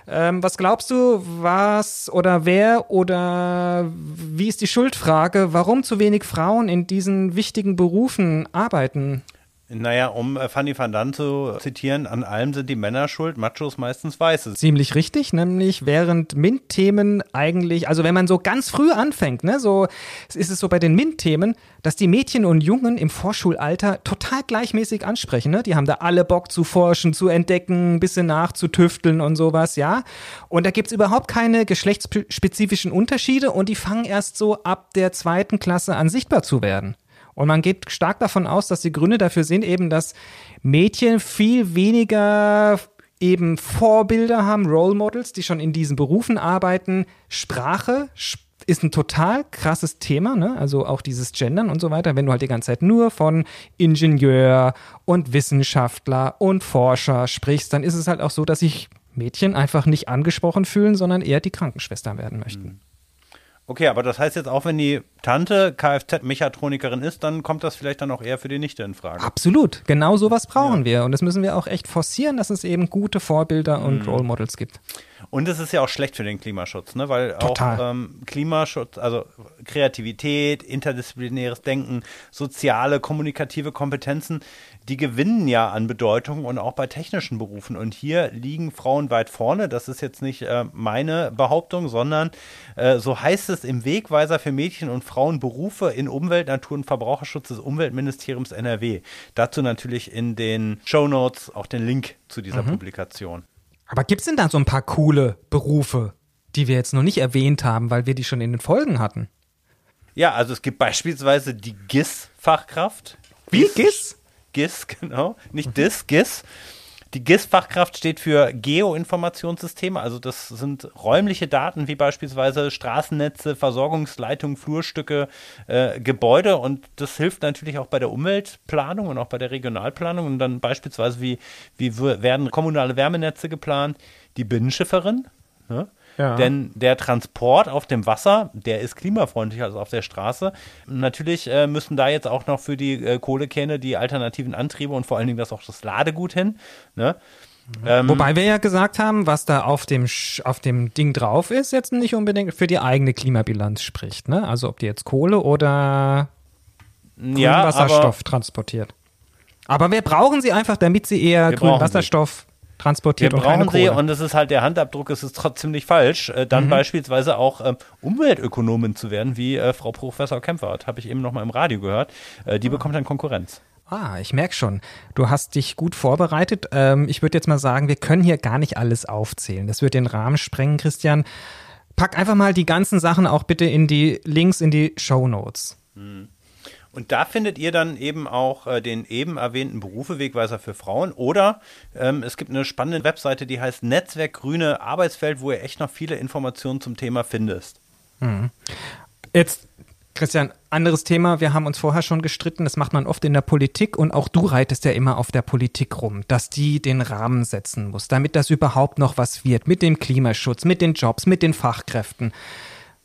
Ähm, was glaubst du, was oder wer oder wie ist die Schuldfrage, warum zu wenig Frauen in diesen wichtigen Berufen arbeiten? Naja, um äh, Fanny van Dan zu zitieren, an allem sind die Männer schuld, Machos meistens Weiße. Ziemlich richtig, nämlich während MINT-Themen eigentlich, also wenn man so ganz früh anfängt, ne, so ist es so bei den MINT-Themen, dass die Mädchen und Jungen im Vorschulalter total gleichmäßig ansprechen. Ne? Die haben da alle Bock zu forschen, zu entdecken, ein bisschen nachzutüfteln und sowas, ja. Und da gibt's überhaupt keine geschlechtsspezifischen Unterschiede und die fangen erst so ab der zweiten Klasse an sichtbar zu werden. Und man geht stark davon aus, dass die Gründe dafür sind eben, dass Mädchen viel weniger eben Vorbilder haben, Role Models, die schon in diesen Berufen arbeiten. Sprache sp- ist ein total krasses Thema, ne? Also auch dieses Gendern und so weiter. Wenn du halt die ganze Zeit nur von Ingenieur und Wissenschaftler und Forscher sprichst, dann ist es halt auch so, dass sich Mädchen einfach nicht angesprochen fühlen, sondern eher die Krankenschwester werden möchten. Mhm. Okay, aber das heißt jetzt auch, wenn die Tante Kfz-Mechatronikerin ist, dann kommt das vielleicht dann auch eher für die Nichte in Frage. Absolut, genau sowas brauchen ja. wir. Und das müssen wir auch echt forcieren, dass es eben gute Vorbilder mhm. und Role Models gibt. Und es ist ja auch schlecht für den Klimaschutz, ne? weil Total. auch ähm, Klimaschutz, also Kreativität, interdisziplinäres Denken, soziale, kommunikative Kompetenzen, die gewinnen ja an Bedeutung und auch bei technischen Berufen. Und hier liegen Frauen weit vorne. Das ist jetzt nicht äh, meine Behauptung, sondern äh, so heißt es im Wegweiser für Mädchen und Frauen Berufe in Umwelt, Natur und Verbraucherschutz des Umweltministeriums NRW. Dazu natürlich in den Show Notes auch den Link zu dieser mhm. Publikation. Aber gibt es denn da so ein paar coole Berufe, die wir jetzt noch nicht erwähnt haben, weil wir die schon in den Folgen hatten? Ja, also es gibt beispielsweise die GIS-Fachkraft. Wie GIS? GIS, genau. Nicht DIS, GIS. Die GIS-Fachkraft steht für Geoinformationssysteme, also das sind räumliche Daten wie beispielsweise Straßennetze, Versorgungsleitungen, Flurstücke, äh, Gebäude und das hilft natürlich auch bei der Umweltplanung und auch bei der Regionalplanung und dann beispielsweise wie, wie werden kommunale Wärmenetze geplant. Die Binnenschifferin, ne? Ja. Denn der Transport auf dem Wasser, der ist klimafreundlicher als auf der Straße. Natürlich äh, müssen da jetzt auch noch für die äh, Kohlekähne die alternativen Antriebe und vor allen Dingen das auch das Ladegut hin. Ne? Ähm, Wobei wir ja gesagt haben, was da auf dem, auf dem Ding drauf ist, jetzt nicht unbedingt für die eigene Klimabilanz spricht. Ne? Also ob die jetzt Kohle oder ja, Wasserstoff transportiert. Aber wir brauchen sie einfach, damit sie eher grünen Wasserstoff transportiert wir und brauchen sie und es ist halt der Handabdruck, es ist trotzdem nicht falsch, äh, dann mhm. beispielsweise auch ähm, Umweltökonomin zu werden, wie äh, Frau Professor Kempfert, habe ich eben noch mal im Radio gehört. Äh, die ah. bekommt dann Konkurrenz. Ah, ich merke schon. Du hast dich gut vorbereitet. Ähm, ich würde jetzt mal sagen, wir können hier gar nicht alles aufzählen. Das wird den Rahmen sprengen, Christian. Pack einfach mal die ganzen Sachen auch bitte in die Links in die Show Notes. Mhm. Und da findet ihr dann eben auch äh, den eben erwähnten Berufewegweiser für Frauen. Oder ähm, es gibt eine spannende Webseite, die heißt Netzwerk Grüne Arbeitsfeld, wo ihr echt noch viele Informationen zum Thema findest. Mhm. Jetzt, Christian, anderes Thema. Wir haben uns vorher schon gestritten. Das macht man oft in der Politik. Und auch du reitest ja immer auf der Politik rum, dass die den Rahmen setzen muss, damit das überhaupt noch was wird mit dem Klimaschutz, mit den Jobs, mit den Fachkräften.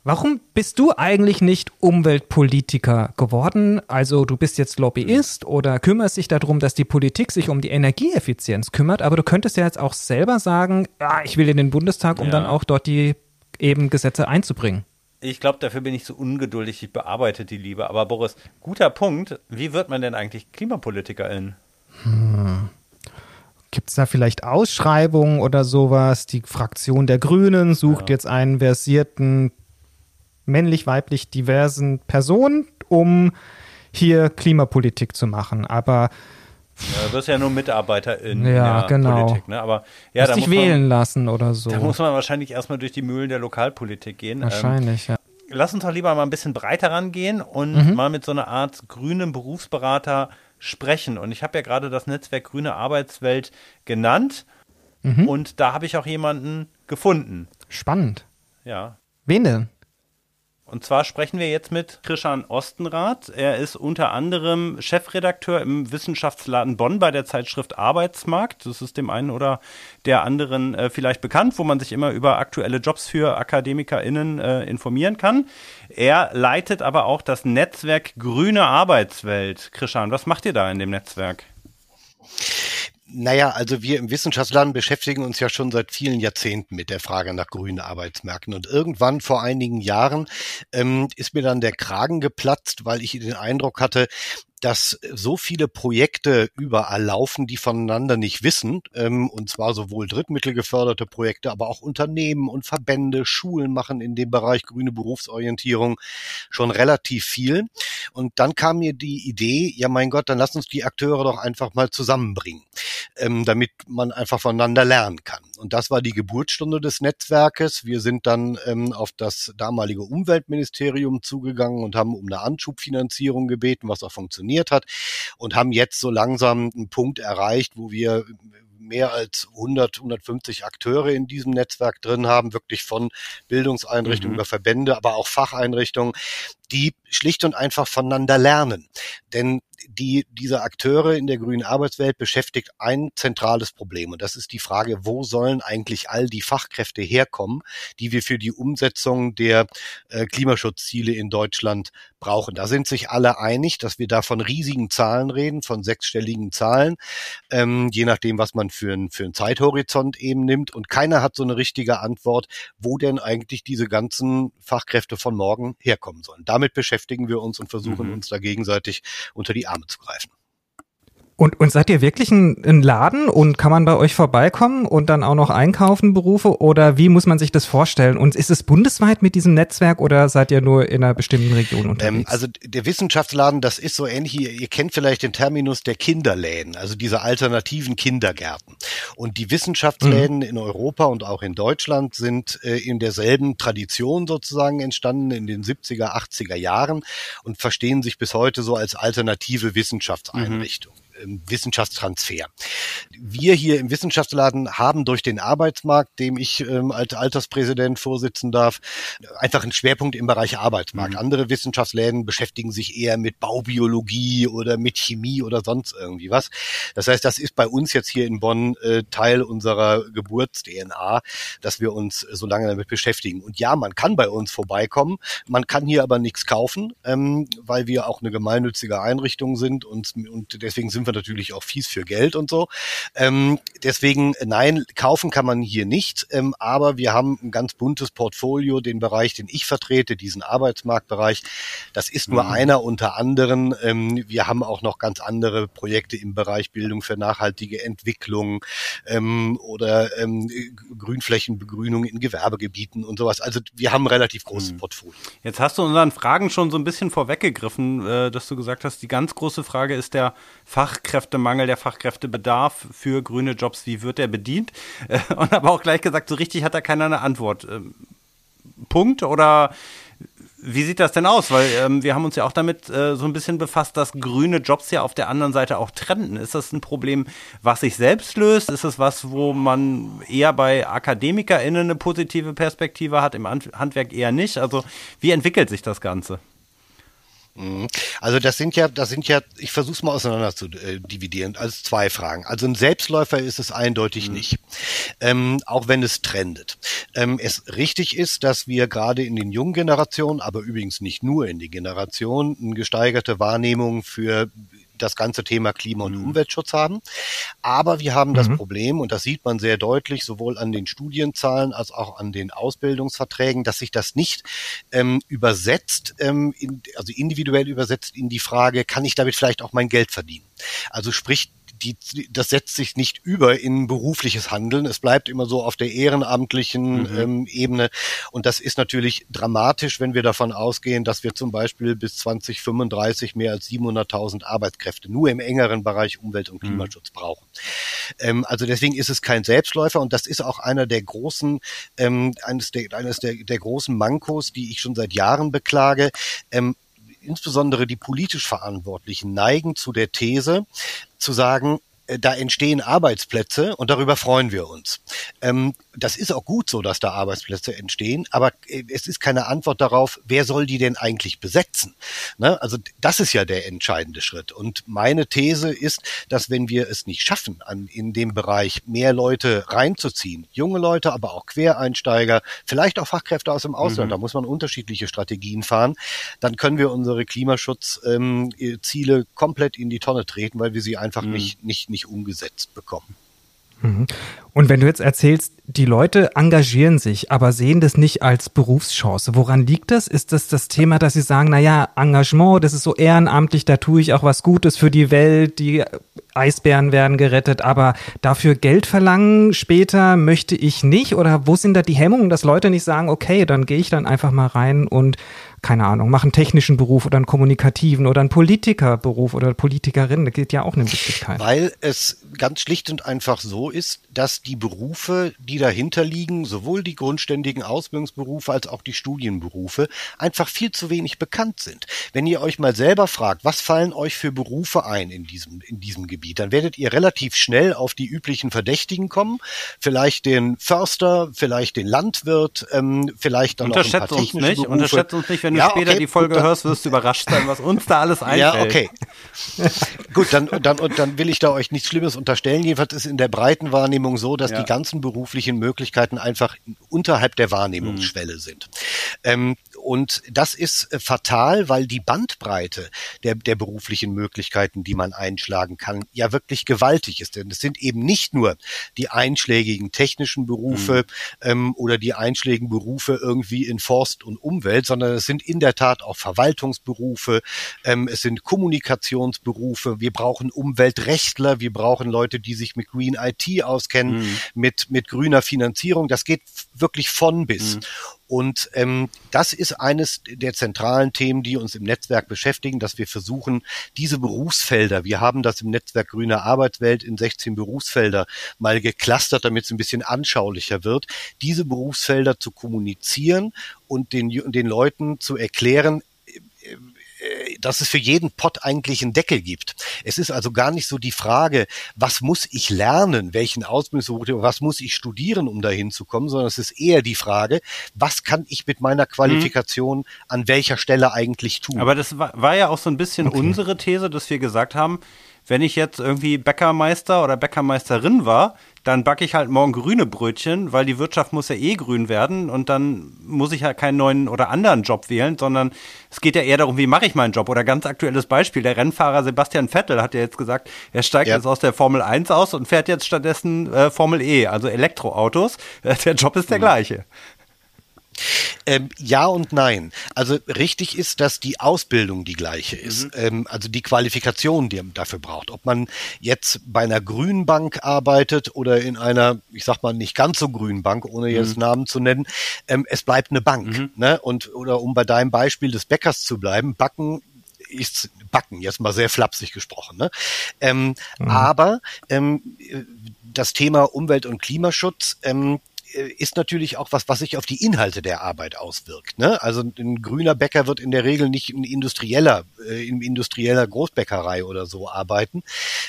Warum bist du eigentlich nicht Umweltpolitiker geworden? Also du bist jetzt Lobbyist oder kümmerst dich darum, dass die Politik sich um die Energieeffizienz kümmert, aber du könntest ja jetzt auch selber sagen, ja, ich will in den Bundestag, um ja. dann auch dort die eben Gesetze einzubringen. Ich glaube, dafür bin ich zu ungeduldig, ich bearbeite die Liebe. Aber Boris, guter Punkt. Wie wird man denn eigentlich Klimapolitikerin? Hm. Gibt es da vielleicht Ausschreibungen oder sowas? Die Fraktion der Grünen sucht ja. jetzt einen versierten männlich, weiblich diversen Personen, um hier Klimapolitik zu machen. Aber ja, du bist ja nur Mitarbeiter in ja, der genau. Politik, ne? Aber ja, Musst da dich wählen man, lassen oder so. Da muss man wahrscheinlich erstmal durch die Mühlen der Lokalpolitik gehen. Wahrscheinlich, ähm, ja. Lass uns doch lieber mal ein bisschen breiter rangehen und mhm. mal mit so einer Art grünen Berufsberater sprechen. Und ich habe ja gerade das Netzwerk Grüne Arbeitswelt genannt. Mhm. Und da habe ich auch jemanden gefunden. Spannend. Ja. Wen denn? Und zwar sprechen wir jetzt mit Christian Ostenrath. Er ist unter anderem Chefredakteur im Wissenschaftsladen Bonn bei der Zeitschrift Arbeitsmarkt. Das ist dem einen oder der anderen äh, vielleicht bekannt, wo man sich immer über aktuelle Jobs für AkademikerInnen äh, informieren kann. Er leitet aber auch das Netzwerk Grüne Arbeitswelt. Christian, was macht ihr da in dem Netzwerk? Naja, also wir im Wissenschaftsladen beschäftigen uns ja schon seit vielen Jahrzehnten mit der Frage nach grünen Arbeitsmärkten. Und irgendwann vor einigen Jahren ähm, ist mir dann der Kragen geplatzt, weil ich den Eindruck hatte, dass so viele Projekte überall laufen, die voneinander nicht wissen, ähm, und zwar sowohl drittmittelgeförderte Projekte, aber auch Unternehmen und Verbände, Schulen machen in dem Bereich grüne Berufsorientierung schon relativ viel. Und dann kam mir die Idee, ja mein Gott, dann lass uns die Akteure doch einfach mal zusammenbringen, ähm, damit man einfach voneinander lernen kann. Und das war die Geburtsstunde des Netzwerkes. Wir sind dann ähm, auf das damalige Umweltministerium zugegangen und haben um eine Anschubfinanzierung gebeten, was auch funktioniert hat und haben jetzt so langsam einen Punkt erreicht, wo wir mehr als 100, 150 Akteure in diesem Netzwerk drin haben, wirklich von Bildungseinrichtungen mhm. über Verbände, aber auch Facheinrichtungen, die schlicht und einfach voneinander lernen. Denn die, diese Akteure in der grünen Arbeitswelt beschäftigt ein zentrales Problem. Und das ist die Frage, wo sollen eigentlich all die Fachkräfte herkommen, die wir für die Umsetzung der äh, Klimaschutzziele in Deutschland brauchen. Da sind sich alle einig, dass wir da von riesigen Zahlen reden, von sechsstelligen Zahlen, ähm, je nachdem, was man für, ein, für einen Zeithorizont eben nimmt. Und keiner hat so eine richtige Antwort, wo denn eigentlich diese ganzen Fachkräfte von morgen herkommen sollen. Damit beschäftigen wir uns und versuchen mhm. uns da gegenseitig unter die Arme zu greifen. Und, und seid ihr wirklich ein, ein, Laden und kann man bei euch vorbeikommen und dann auch noch einkaufen Berufe oder wie muss man sich das vorstellen? Und ist es bundesweit mit diesem Netzwerk oder seid ihr nur in einer bestimmten Region ähm, unterwegs? Ähm, also der Wissenschaftsladen, das ist so ähnlich, ihr, ihr kennt vielleicht den Terminus der Kinderläden, also diese alternativen Kindergärten. Und die Wissenschaftsläden mhm. in Europa und auch in Deutschland sind äh, in derselben Tradition sozusagen entstanden in den 70er, 80er Jahren und verstehen sich bis heute so als alternative Wissenschaftseinrichtung. Mhm. Wissenschaftstransfer. Wir hier im Wissenschaftsladen haben durch den Arbeitsmarkt, dem ich ähm, als Alterspräsident vorsitzen darf, einfach einen Schwerpunkt im Bereich Arbeitsmarkt. Mhm. Andere Wissenschaftsläden beschäftigen sich eher mit Baubiologie oder mit Chemie oder sonst irgendwie was. Das heißt, das ist bei uns jetzt hier in Bonn äh, Teil unserer Geburts-DNA, dass wir uns so lange damit beschäftigen. Und ja, man kann bei uns vorbeikommen, man kann hier aber nichts kaufen, ähm, weil wir auch eine gemeinnützige Einrichtung sind und, und deswegen sind wir natürlich auch fies für Geld und so. Ähm, deswegen, nein, kaufen kann man hier nicht, ähm, aber wir haben ein ganz buntes Portfolio, den Bereich, den ich vertrete, diesen Arbeitsmarktbereich. Das ist nur mhm. einer unter anderen. Ähm, wir haben auch noch ganz andere Projekte im Bereich Bildung für nachhaltige Entwicklung ähm, oder ähm, Grünflächenbegrünung in Gewerbegebieten und sowas. Also wir haben ein relativ großes mhm. Portfolio. Jetzt hast du unseren Fragen schon so ein bisschen vorweggegriffen, äh, dass du gesagt hast, die ganz große Frage ist der Fach Fachkräftemangel, der Fachkräftebedarf für grüne Jobs, wie wird der bedient? Äh, und aber auch gleich gesagt, so richtig hat da keiner eine Antwort. Ähm, Punkt oder wie sieht das denn aus? Weil ähm, wir haben uns ja auch damit äh, so ein bisschen befasst, dass grüne Jobs ja auf der anderen Seite auch trenden. Ist das ein Problem, was sich selbst löst? Ist es was, wo man eher bei AkademikerInnen eine positive Perspektive hat, im Handwerk eher nicht? Also wie entwickelt sich das Ganze? Mhm. Also das sind ja, das sind ja, ich versuche es mal auseinander zu äh, dividieren, als zwei Fragen. Also ein Selbstläufer ist es eindeutig mhm. nicht, ähm, auch wenn es trendet. Ähm, es richtig ist, dass wir gerade in den jungen Generationen, aber übrigens nicht nur in den Generationen, eine gesteigerte Wahrnehmung für das ganze Thema Klima- und mhm. Umweltschutz haben. Aber wir haben das mhm. Problem, und das sieht man sehr deutlich, sowohl an den Studienzahlen als auch an den Ausbildungsverträgen, dass sich das nicht ähm, übersetzt, ähm, in, also individuell übersetzt in die Frage, kann ich damit vielleicht auch mein Geld verdienen? Also sprich, die, das setzt sich nicht über in berufliches Handeln. Es bleibt immer so auf der ehrenamtlichen mhm. ähm, Ebene. Und das ist natürlich dramatisch, wenn wir davon ausgehen, dass wir zum Beispiel bis 2035 mehr als 700.000 Arbeitskräfte nur im engeren Bereich Umwelt- und mhm. Klimaschutz mhm. brauchen. Ähm, also deswegen ist es kein Selbstläufer und das ist auch einer der großen, ähm, eines der, eines der, der großen Mankos, die ich schon seit Jahren beklage. Ähm, insbesondere die politisch Verantwortlichen neigen zu der These, zu sagen, da entstehen Arbeitsplätze und darüber freuen wir uns. Ähm, das ist auch gut so, dass da Arbeitsplätze entstehen, aber äh, es ist keine Antwort darauf, wer soll die denn eigentlich besetzen? Ne? Also das ist ja der entscheidende Schritt. Und meine These ist, dass wenn wir es nicht schaffen, in dem Bereich mehr Leute reinzuziehen, junge Leute, aber auch Quereinsteiger, vielleicht auch Fachkräfte aus dem Ausland, mhm. da muss man unterschiedliche Strategien fahren, dann können wir unsere Klimaschutzziele ähm, komplett in die Tonne treten, weil wir sie einfach mhm. nicht, nicht, nicht umgesetzt bekommen. Mhm. Und wenn du jetzt erzählst, die Leute engagieren sich, aber sehen das nicht als Berufschance. Woran liegt das? Ist das das Thema, dass sie sagen, na ja, Engagement, das ist so ehrenamtlich, da tue ich auch was Gutes für die Welt, die Eisbären werden gerettet, aber dafür Geld verlangen später möchte ich nicht? Oder wo sind da die Hemmungen, dass Leute nicht sagen, okay, dann gehe ich dann einfach mal rein und keine Ahnung, machen technischen Beruf oder einen kommunikativen oder einen Politikerberuf oder Politikerin. Das geht ja auch eine Möglichkeit. Weil es ganz schlicht und einfach so ist, dass die Berufe, die dahinter liegen, sowohl die grundständigen Ausbildungsberufe als auch die Studienberufe, einfach viel zu wenig bekannt sind. Wenn ihr euch mal selber fragt, was fallen euch für Berufe ein in diesem, in diesem Gebiet? Dann werdet ihr relativ schnell auf die üblichen Verdächtigen kommen. Vielleicht den Förster, vielleicht den Landwirt, ähm, vielleicht dann noch ein paar uns technische nicht, Berufe. unterschätzt uns nicht, wenn du Ja, später okay, die Folge gut, hörst, wirst du überrascht sein, was uns da alles einfällt. Ja, okay. Gut, dann, dann, und dann will ich da euch nichts Schlimmes unterstellen. Jedenfalls ist in der breiten Wahrnehmung so, dass Ja. die ganzen beruflichen Möglichkeiten einfach unterhalb der Wahrnehmungsschwelle sind. Ähm, und das ist äh, fatal, weil die Bandbreite der, der beruflichen Möglichkeiten, die man einschlagen kann, ja wirklich gewaltig ist. Denn es sind eben nicht nur die einschlägigen technischen Berufe ähm, oder die einschlägigen Berufe irgendwie in Forst und Umwelt, sondern es sind in der Tat auch Verwaltungsberufe, ähm, es sind Kommunikationsberufe, wir brauchen Umweltrechtler, wir brauchen Leute, die sich mit Green IT auskennen, mit, mit grüner Finanzierung. Das geht wirklich von bis. Und ähm, das ist eines der zentralen Themen, die uns im Netzwerk beschäftigen, dass wir versuchen, diese Berufsfelder, wir haben das im Netzwerk Grüne Arbeitswelt in 16 Berufsfelder mal geclustert, damit es ein bisschen anschaulicher wird, diese Berufsfelder zu kommunizieren und den, den Leuten zu erklären, dass es für jeden Pott eigentlich einen Deckel gibt. Es ist also gar nicht so die Frage, was muss ich lernen, welchen Ausbildungsberuf, was muss ich studieren, um dahin zu kommen, sondern es ist eher die Frage, was kann ich mit meiner Qualifikation an welcher Stelle eigentlich tun. Aber das war, war ja auch so ein bisschen unsere These, dass wir gesagt haben, wenn ich jetzt irgendwie Bäckermeister oder Bäckermeisterin war, dann backe ich halt morgen grüne Brötchen, weil die Wirtschaft muss ja eh grün werden und dann muss ich halt keinen neuen oder anderen Job wählen, sondern es geht ja eher darum, wie mache ich meinen Job. Oder ganz aktuelles Beispiel, der Rennfahrer Sebastian Vettel hat ja jetzt gesagt, er steigt Ja. jetzt aus der Formel 1 aus und fährt jetzt stattdessen äh, Formel E, also Elektroautos. Der Job ist der gleiche. Ähm, ja und nein. Also richtig ist, dass die Ausbildung die gleiche ist. Mhm. Ähm, also die Qualifikation, die man dafür braucht. Ob man jetzt bei einer grünen Bank arbeitet oder in einer, ich sag mal, nicht ganz so grünen Bank, ohne Mhm. jetzt Namen zu nennen, ähm, es bleibt eine Bank. Ne? Und oder um bei deinem Beispiel des Bäckers zu bleiben, Backen ist Backen, jetzt mal sehr flapsig gesprochen. Ne? Ähm, Aber ähm, äh, das Thema Umwelt- und Klimaschutz ähm, äh, ist natürlich auch was, was sich auf die Inhalte der Arbeit auswirkt. Ne? Also ein grüner Bäcker wird in der Regel nicht in industrieller, äh, in industrieller Großbäckerei oder so arbeiten,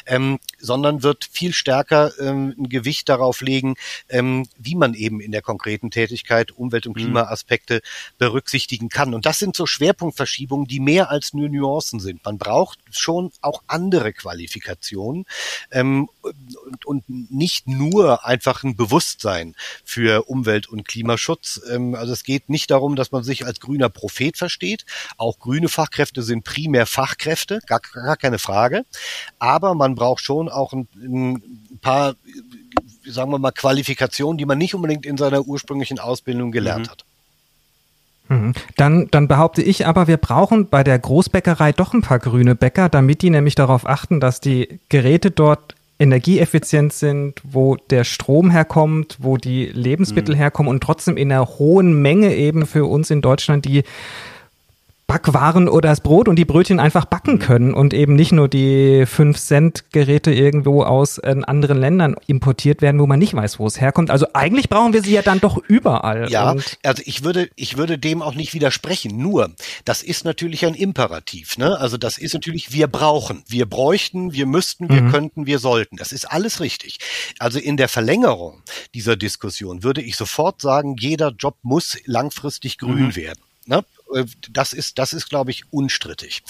ähm, sondern wird viel stärker ähm, ein Gewicht darauf legen, ähm, wie man eben in der konkreten Tätigkeit Umwelt- und Klimaaspekte berücksichtigen kann. Und das sind so Schwerpunktverschiebungen, die mehr als nur Nuancen sind. Man braucht schon auch andere Qualifikationen ähm, und, und nicht nur einfach ein Bewusstsein für Umwelt- und Klimaschutz. Ähm, also es geht nicht darum, dass man sich als grüner Prophet versteht. Auch grüne Fachkräfte sind primär Fachkräfte, gar, gar keine Frage. Aber man braucht schon auch ein, ein paar, sagen wir mal, Qualifikationen, die man nicht unbedingt in seiner ursprünglichen Ausbildung gelernt hat. Mhm. Dann, dann behaupte ich aber, wir brauchen bei der Großbäckerei doch ein paar grüne Bäcker, damit die nämlich darauf achten, dass die Geräte dort energieeffizient sind, wo der Strom herkommt, wo die Lebensmittel herkommen und trotzdem in einer hohen Menge eben für uns in Deutschland die Backwaren oder das Brot und die Brötchen einfach backen können und eben nicht nur die 5-Cent-Geräte irgendwo aus äh, anderen Ländern importiert werden, wo man nicht weiß, wo es herkommt. Also eigentlich brauchen wir sie ja dann doch überall. Ja, Und also ich würde, ich würde dem auch nicht widersprechen. Nur, das ist natürlich ein Imperativ. Ne? Also das ist natürlich, wir brauchen, wir bräuchten, wir müssten, wir könnten, wir sollten. Das ist alles richtig. Also in der Verlängerung dieser Diskussion würde ich sofort sagen, jeder Job muss langfristig grün werden. Ne? Äh, Das ist, das ist, glaube ich, unstrittig.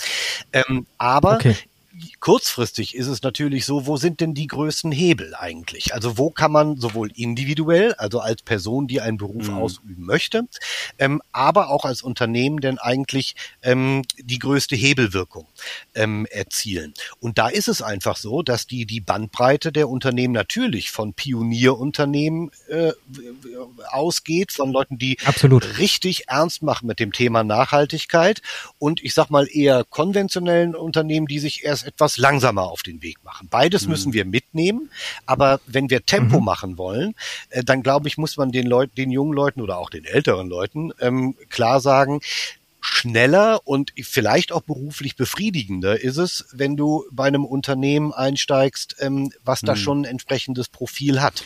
Ähm, aber Okay. Kurzfristig ist es natürlich so, wo sind denn die größten Hebel eigentlich? Also wo kann man sowohl individuell, also als Person, die einen Beruf ausüben möchte, ähm, aber auch als Unternehmen denn eigentlich ähm, die größte Hebelwirkung ähm, erzielen? Und da ist es einfach so, dass die, die Bandbreite der Unternehmen natürlich von Pionierunternehmen äh, ausgeht, von Leuten, die Absolut. richtig ernst machen mit dem Thema Nachhaltigkeit und ich sag mal eher konventionellen Unternehmen, die sich erst etwas langsamer auf den Weg machen. Beides müssen wir mitnehmen, aber wenn wir Tempo machen wollen, äh, dann glaube ich, muss man den Leuten, den jungen Leuten oder auch den älteren Leuten ähm, klar sagen, schneller und vielleicht auch beruflich befriedigender ist es, wenn du bei einem Unternehmen einsteigst, ähm, was da schon ein entsprechendes Profil hat.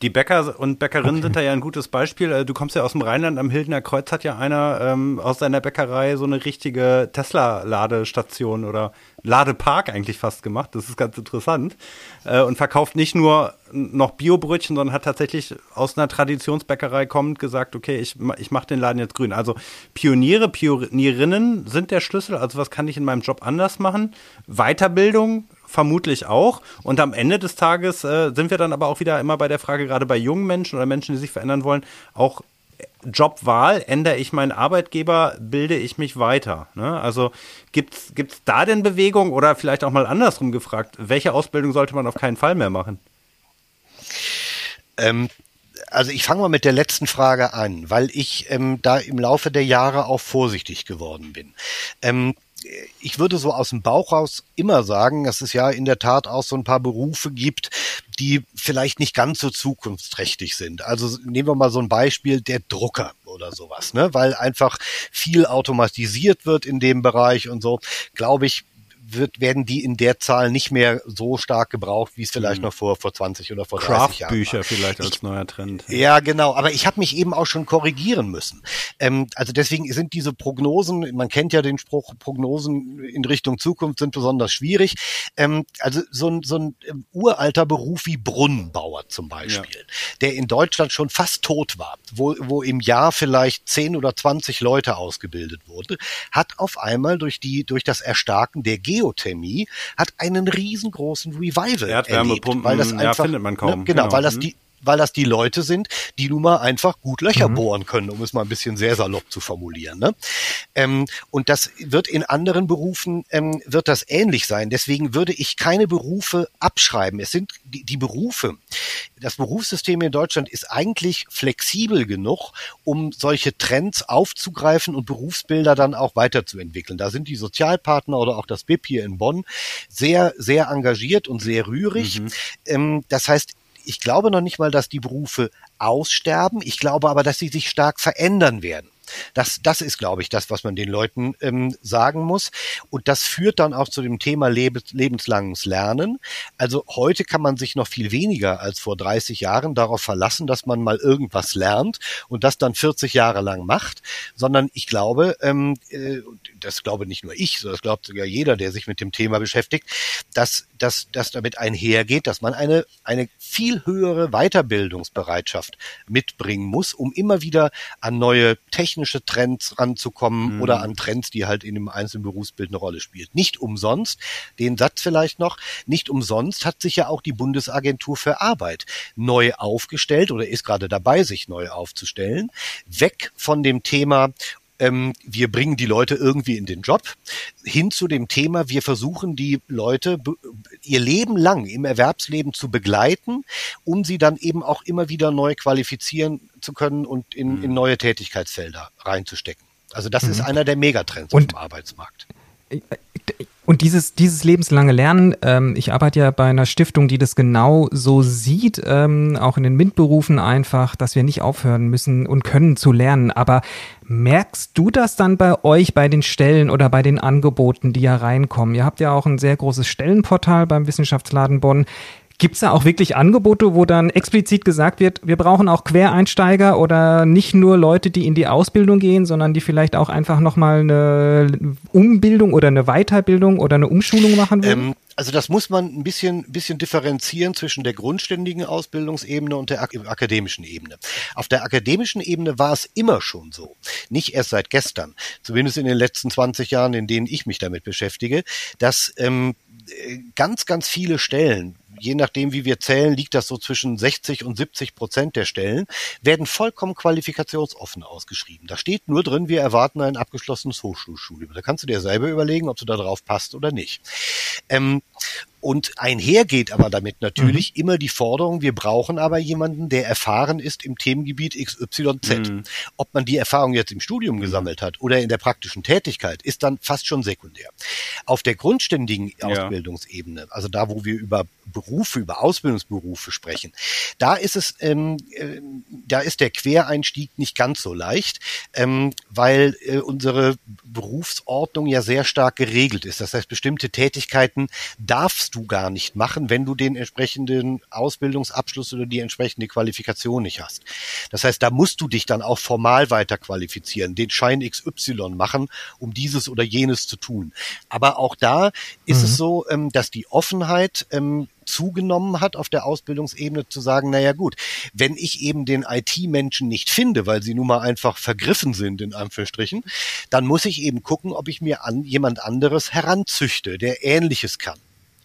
Die Bäcker und Bäckerinnen okay. sind da ja ein gutes Beispiel. Äh, du kommst ja aus dem Rheinland, am Hildener Kreuz hat ja einer ähm, aus seiner Bäckerei so eine richtige Tesla-Ladestation oder Ladepark eigentlich fast gemacht. Das ist ganz interessant. Äh, und verkauft nicht nur noch Biobrötchen, sondern hat tatsächlich aus einer Traditionsbäckerei kommend gesagt, okay, ich, ich mache den Laden jetzt grün. Also Pioniere, Pionierinnen sind der Schlüssel. Also was kann ich in meinem Job anders machen? Weiterbildung, vermutlich auch. Und am Ende des Tages äh, sind wir dann aber auch wieder immer bei der Frage, gerade bei jungen Menschen oder Menschen, die sich verändern wollen, auch Jobwahl, ändere ich meinen Arbeitgeber, bilde ich mich weiter. Ne? Also gibt es da denn Bewegung oder vielleicht auch mal andersrum gefragt, welche Ausbildung sollte man auf keinen Fall mehr machen? Ähm, also ich fange mal mit der letzten Frage an, weil ich ähm, da im Laufe der Jahre auch vorsichtig geworden bin. Ähm, ich würde so aus dem Bauch raus immer sagen, dass es ja in der Tat auch so ein paar Berufe gibt, die vielleicht nicht ganz so zukunftsträchtig sind. Also nehmen wir mal so ein Beispiel, der Drucker oder sowas, ne? Weil einfach viel automatisiert wird in dem Bereich und so, glaube ich, wird, werden die in der Zahl nicht mehr so stark gebraucht, wie es vielleicht mhm. noch vor, vor 20 oder vor 30 Jahren war. Bücher vielleicht als ich, neuer Trend. Ja, genau. Aber ich habe mich eben auch schon korrigieren müssen. Ähm, also deswegen sind diese Prognosen, man kennt ja den Spruch, Prognosen in Richtung Zukunft sind besonders schwierig. Ähm, also so ein, so ein ähm, uralter Beruf wie Brunnenbauer zum Beispiel, ja. der in Deutschland schon fast tot war, wo, wo im Jahr vielleicht 10 oder 20 Leute ausgebildet wurde, hat auf einmal durch die, durch das Erstarken der G Geothermie hat einen riesengroßen Revival Erdwärmepumpen, erlebt, weil das einfach, ja, findet man kaum. Ne, genau, genau, weil das die weil das die Leute sind, die nun mal einfach gut Löcher mhm. bohren können, um es mal ein bisschen sehr salopp zu formulieren. Ne? Ähm, und das wird in anderen Berufen ähm, wird das ähnlich sein. Deswegen würde ich keine Berufe abschreiben. Es sind die, die Berufe. Das Berufssystem in Deutschland ist eigentlich flexibel genug, um solche Trends aufzugreifen und Berufsbilder dann auch weiterzuentwickeln. Da sind die Sozialpartner oder auch das BIP hier in Bonn sehr, sehr engagiert und sehr rührig. Mhm. Ähm, das heißt, ich glaube noch nicht mal, dass die Berufe aussterben. Ich glaube aber, dass sie sich stark verändern werden. Das, das ist, glaube ich, das, was man den Leuten ähm, sagen muss. Und das führt dann auch zu dem Thema Lebens, lebenslanges Lernen. Also heute kann man sich noch viel weniger als vor 30 Jahren darauf verlassen, dass man mal irgendwas lernt und das dann 40 Jahre lang macht, sondern ich glaube, ähm, äh, das glaube nicht nur ich, sondern das glaubt sogar jeder, der sich mit dem Thema beschäftigt, dass, dass, dass damit einhergeht, dass man eine, eine viel höhere Weiterbildungsbereitschaft mitbringen muss, um immer wieder an neue technische Trends ranzukommen mhm. oder an Trends, die halt in dem einzelnen Berufsbild eine Rolle spielt. Nicht umsonst, den Satz vielleicht noch, nicht umsonst hat sich ja auch die Bundesagentur für Arbeit neu aufgestellt oder ist gerade dabei, sich neu aufzustellen, weg von dem Thema ähm, wir bringen die Leute irgendwie in den Job, hin zu dem Thema, wir versuchen die Leute ihr Leben lang im Erwerbsleben zu begleiten, um sie dann eben auch immer wieder neu qualifizieren zu können und in, in mhm. neue Tätigkeitsfelder reinzustecken. Also das mhm. ist einer der Megatrends und, auf dem Arbeitsmarkt. Und dieses, dieses lebenslange Lernen, ähm, ich arbeite ja bei einer Stiftung, die das genau so sieht, ähm, auch in den MINT-Berufen einfach, dass wir nicht aufhören müssen und können zu lernen. Aber merkst du das dann bei euch, bei den Stellen oder bei den Angeboten, die ja reinkommen? Ihr habt ja auch ein sehr großes Stellenportal beim Wissenschaftsladen Bonn. Gibt es da auch wirklich Angebote, wo dann explizit gesagt wird, wir brauchen auch Quereinsteiger oder nicht nur Leute, die in die Ausbildung gehen, sondern die vielleicht auch einfach nochmal eine Umbildung oder eine Weiterbildung oder eine Umschulung machen wollen? Ähm, also das muss man ein bisschen, bisschen differenzieren zwischen der grundständigen Ausbildungsebene und der ak akademischen Ebene. Auf der akademischen Ebene war es immer schon so, nicht erst seit gestern, zumindest in den letzten 20 Jahren, in denen ich mich damit beschäftige, dass ähm, ganz, ganz viele Stellen, je nachdem, wie wir zählen, liegt das so zwischen 60 und 70 Prozent der Stellen, werden vollkommen qualifikationsoffen ausgeschrieben. Da steht nur drin, wir erwarten ein abgeschlossenes Hochschulstudium. Da kannst du dir selber überlegen, ob du da drauf passt oder nicht. Ähm, und einhergeht aber damit natürlich mhm. immer die Forderung, wir brauchen aber jemanden, der erfahren ist im Themengebiet XYZ. Mhm. Ob man die Erfahrung jetzt im Studium mhm. gesammelt hat oder in der praktischen Tätigkeit, ist dann fast schon sekundär. Auf der grundständigen. Ausbildungsebene, also da, wo wir über Berufe, über Ausbildungsberufe sprechen, da ist es, ähm, äh, da ist der Quereinstieg nicht ganz so leicht, ähm, weil äh, unsere Berufsordnung ja sehr stark geregelt ist. Das heißt, bestimmte Tätigkeiten darfst du gar nicht machen, wenn du den entsprechenden Ausbildungsabschluss oder die entsprechende Qualifikation nicht hast. Das heißt, da musst du dich dann auch formal weiter qualifizieren, den Schein XY machen, um dieses oder jenes zu tun. Aber auch da ist mhm. es so, ähm, dass die Offenheit ähm, zugenommen hat auf der Ausbildungsebene zu sagen, naja gut, wenn ich eben den IT-Menschen nicht finde, weil sie nun mal einfach vergriffen sind, in Anführungsstrichen, dann muss ich eben gucken, ob ich mir an jemand anderes heranzüchte, der Ähnliches kann.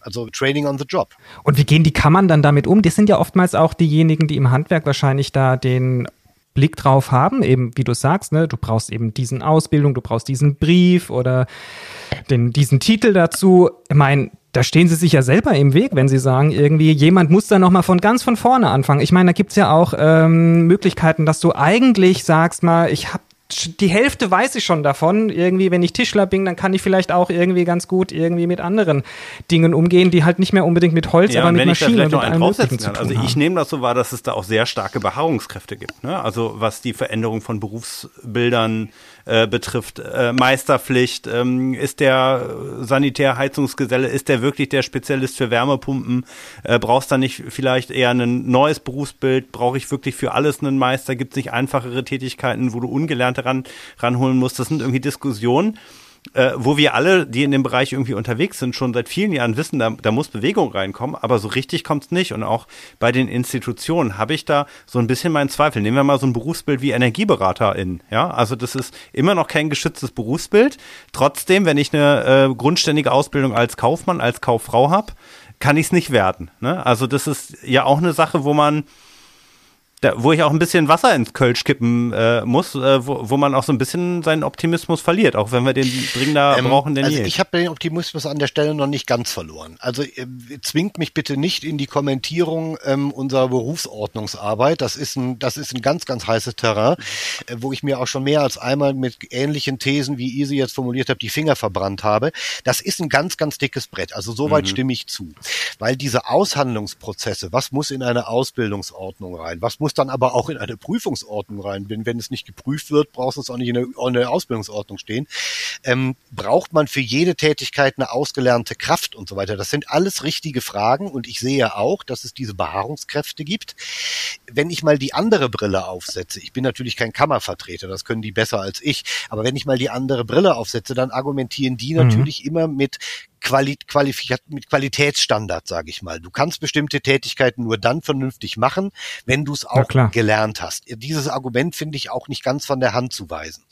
Also Training on the Job. Und wie gehen die Kammern dann damit um? Das sind ja oftmals auch diejenigen, die im Handwerk wahrscheinlich da den Blick drauf haben, eben wie du sagst, ne, du brauchst eben diesen Ausbildung, du brauchst diesen Brief oder den, diesen Titel dazu. Ich meine, da stehen sie sich ja selber im Weg, wenn sie sagen, irgendwie, jemand muss da nochmal von ganz von vorne anfangen. Ich meine, da gibt's ja auch ähm, Möglichkeiten, dass du eigentlich sagst mal, ich habe die Hälfte weiß ich schon davon. Irgendwie, wenn ich Tischler bin, dann kann ich vielleicht auch irgendwie ganz gut irgendwie mit anderen Dingen umgehen, die halt nicht mehr unbedingt mit Holz, ja, aber mit Maschinen und mit allem Möglichen zu tun Also ich nehme das so wahr, dass es da auch sehr starke Beharrungskräfte gibt. Ne? Also was die Veränderung von Berufsbildern äh, betrifft. Äh, Meisterpflicht, ähm, ist der Sanitärheizungsgeselle, ist der wirklich der Spezialist für Wärmepumpen? Äh, brauchst du nicht vielleicht eher ein neues Berufsbild? Brauche ich wirklich für alles einen Meister? Gibt es nicht einfachere Tätigkeiten, wo du Ungelernte ran, ranholen musst? Das sind irgendwie Diskussionen äh, wo wir alle, die in dem Bereich irgendwie unterwegs sind, schon seit vielen Jahren wissen, da, da muss Bewegung reinkommen, aber so richtig kommt es nicht. Und auch bei den Institutionen habe ich da so ein bisschen meinen Zweifel. Nehmen wir mal so ein Berufsbild wie Energieberaterin. Ja, also das ist immer noch kein geschütztes Berufsbild. Trotzdem, wenn ich eine äh, grundständige Ausbildung als Kaufmann, als Kauffrau habe, kann ich es nicht werden. Ne? Also das ist ja auch eine Sache, wo man da, wo ich auch ein bisschen Wasser ins Kölsch kippen äh, muss, äh, wo, wo man auch so ein bisschen seinen Optimismus verliert, auch wenn wir den dringender ähm, brauchen denn also je. Ich habe den Optimismus an der Stelle noch nicht ganz verloren. Also äh, zwingt mich bitte nicht in die Kommentierung ähm, unserer Berufsordnungsarbeit. Das ist ein, das ist ein ganz, ganz heißes Terrain, äh, wo ich mir auch schon mehr als einmal mit ähnlichen Thesen, wie ihr sie jetzt formuliert habt, die Finger verbrannt habe. Das ist ein ganz, ganz dickes Brett. Also soweit mhm. stimme ich zu. Weil diese Aushandlungsprozesse, was muss in eine Ausbildungsordnung rein, was muss muss dann aber auch in eine Prüfungsordnung rein. Wenn, wenn es nicht geprüft wird, braucht es auch nicht in der, in der Ausbildungsordnung stehen. Ähm, braucht man für jede Tätigkeit eine ausgelernte Kraft und so weiter? Das sind alles richtige Fragen und ich sehe auch, dass es diese Beharrungskräfte gibt. Wenn ich mal die andere Brille aufsetze, ich bin natürlich kein Kammervertreter, das können die besser als ich, aber wenn ich mal die andere Brille aufsetze, dann argumentieren die mhm. natürlich immer mit Quali mit Qualitätsstandard, sage ich mal. Du kannst bestimmte Tätigkeiten nur dann vernünftig machen, wenn du es auch gelernt hast. Dieses Argument finde ich auch nicht ganz von der Hand zu weisen.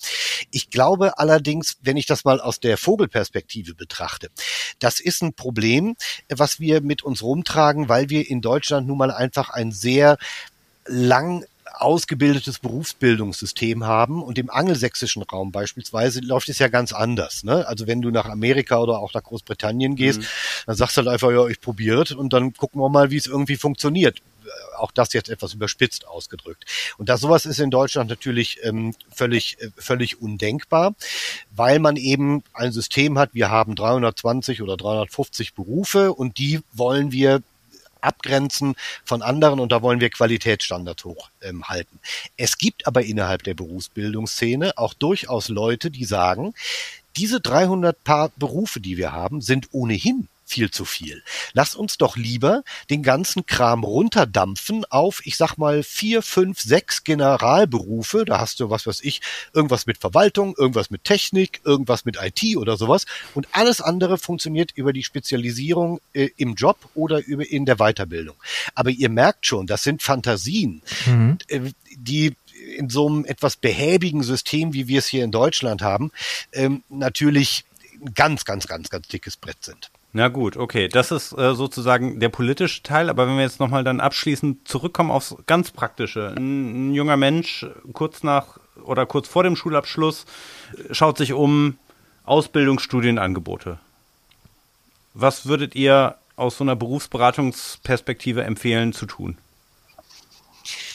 Ich glaube allerdings, wenn ich das mal aus der Vogelperspektive betrachte, das ist ein Problem, was wir mit uns rumtragen, weil wir in Deutschland nun mal einfach ein sehr lang ausgebildetes Berufsbildungssystem haben und im angelsächsischen Raum beispielsweise läuft es ja ganz anders. Ne? Also wenn du nach Amerika oder auch nach Großbritannien gehst, mhm. dann sagst du halt einfach, ja, ich probiere und dann gucken wir mal, wie es irgendwie funktioniert auch das jetzt etwas überspitzt ausgedrückt. Und das sowas ist in Deutschland natürlich ähm, völlig, äh, völlig undenkbar, weil man eben ein System hat, wir haben 320 oder 350 Berufe und die wollen wir abgrenzen von anderen und da wollen wir Qualitätsstandards hochhalten. Ähm, es gibt aber innerhalb der Berufsbildungsszene auch durchaus Leute, die sagen, diese 300 Paar Berufe, die wir haben, sind ohnehin viel zu viel. Lass uns doch lieber den ganzen Kram runterdampfen auf, ich sag mal, vier, fünf, sechs Generalberufe. Da hast du was weiß ich, irgendwas mit Verwaltung, irgendwas mit Technik, irgendwas mit IT oder sowas. Und alles andere funktioniert über die Spezialisierung äh, im Job oder über in der Weiterbildung. Aber ihr merkt schon, das sind Fantasien, mhm. äh, die in so einem etwas behäbigen System, wie wir es hier in Deutschland haben, ähm, natürlich ein ganz, ganz, ganz, ganz dickes Brett sind. Na gut, okay, das ist äh, sozusagen der politische Teil, aber wenn wir jetzt nochmal dann abschließend zurückkommen aufs ganz Praktische. Ein, ein, junger Mensch kurz nach oder kurz vor dem Schulabschluss schaut sich um Ausbildungsstudienangebote. Was würdet ihr aus so einer Berufsberatungsperspektive empfehlen zu tun?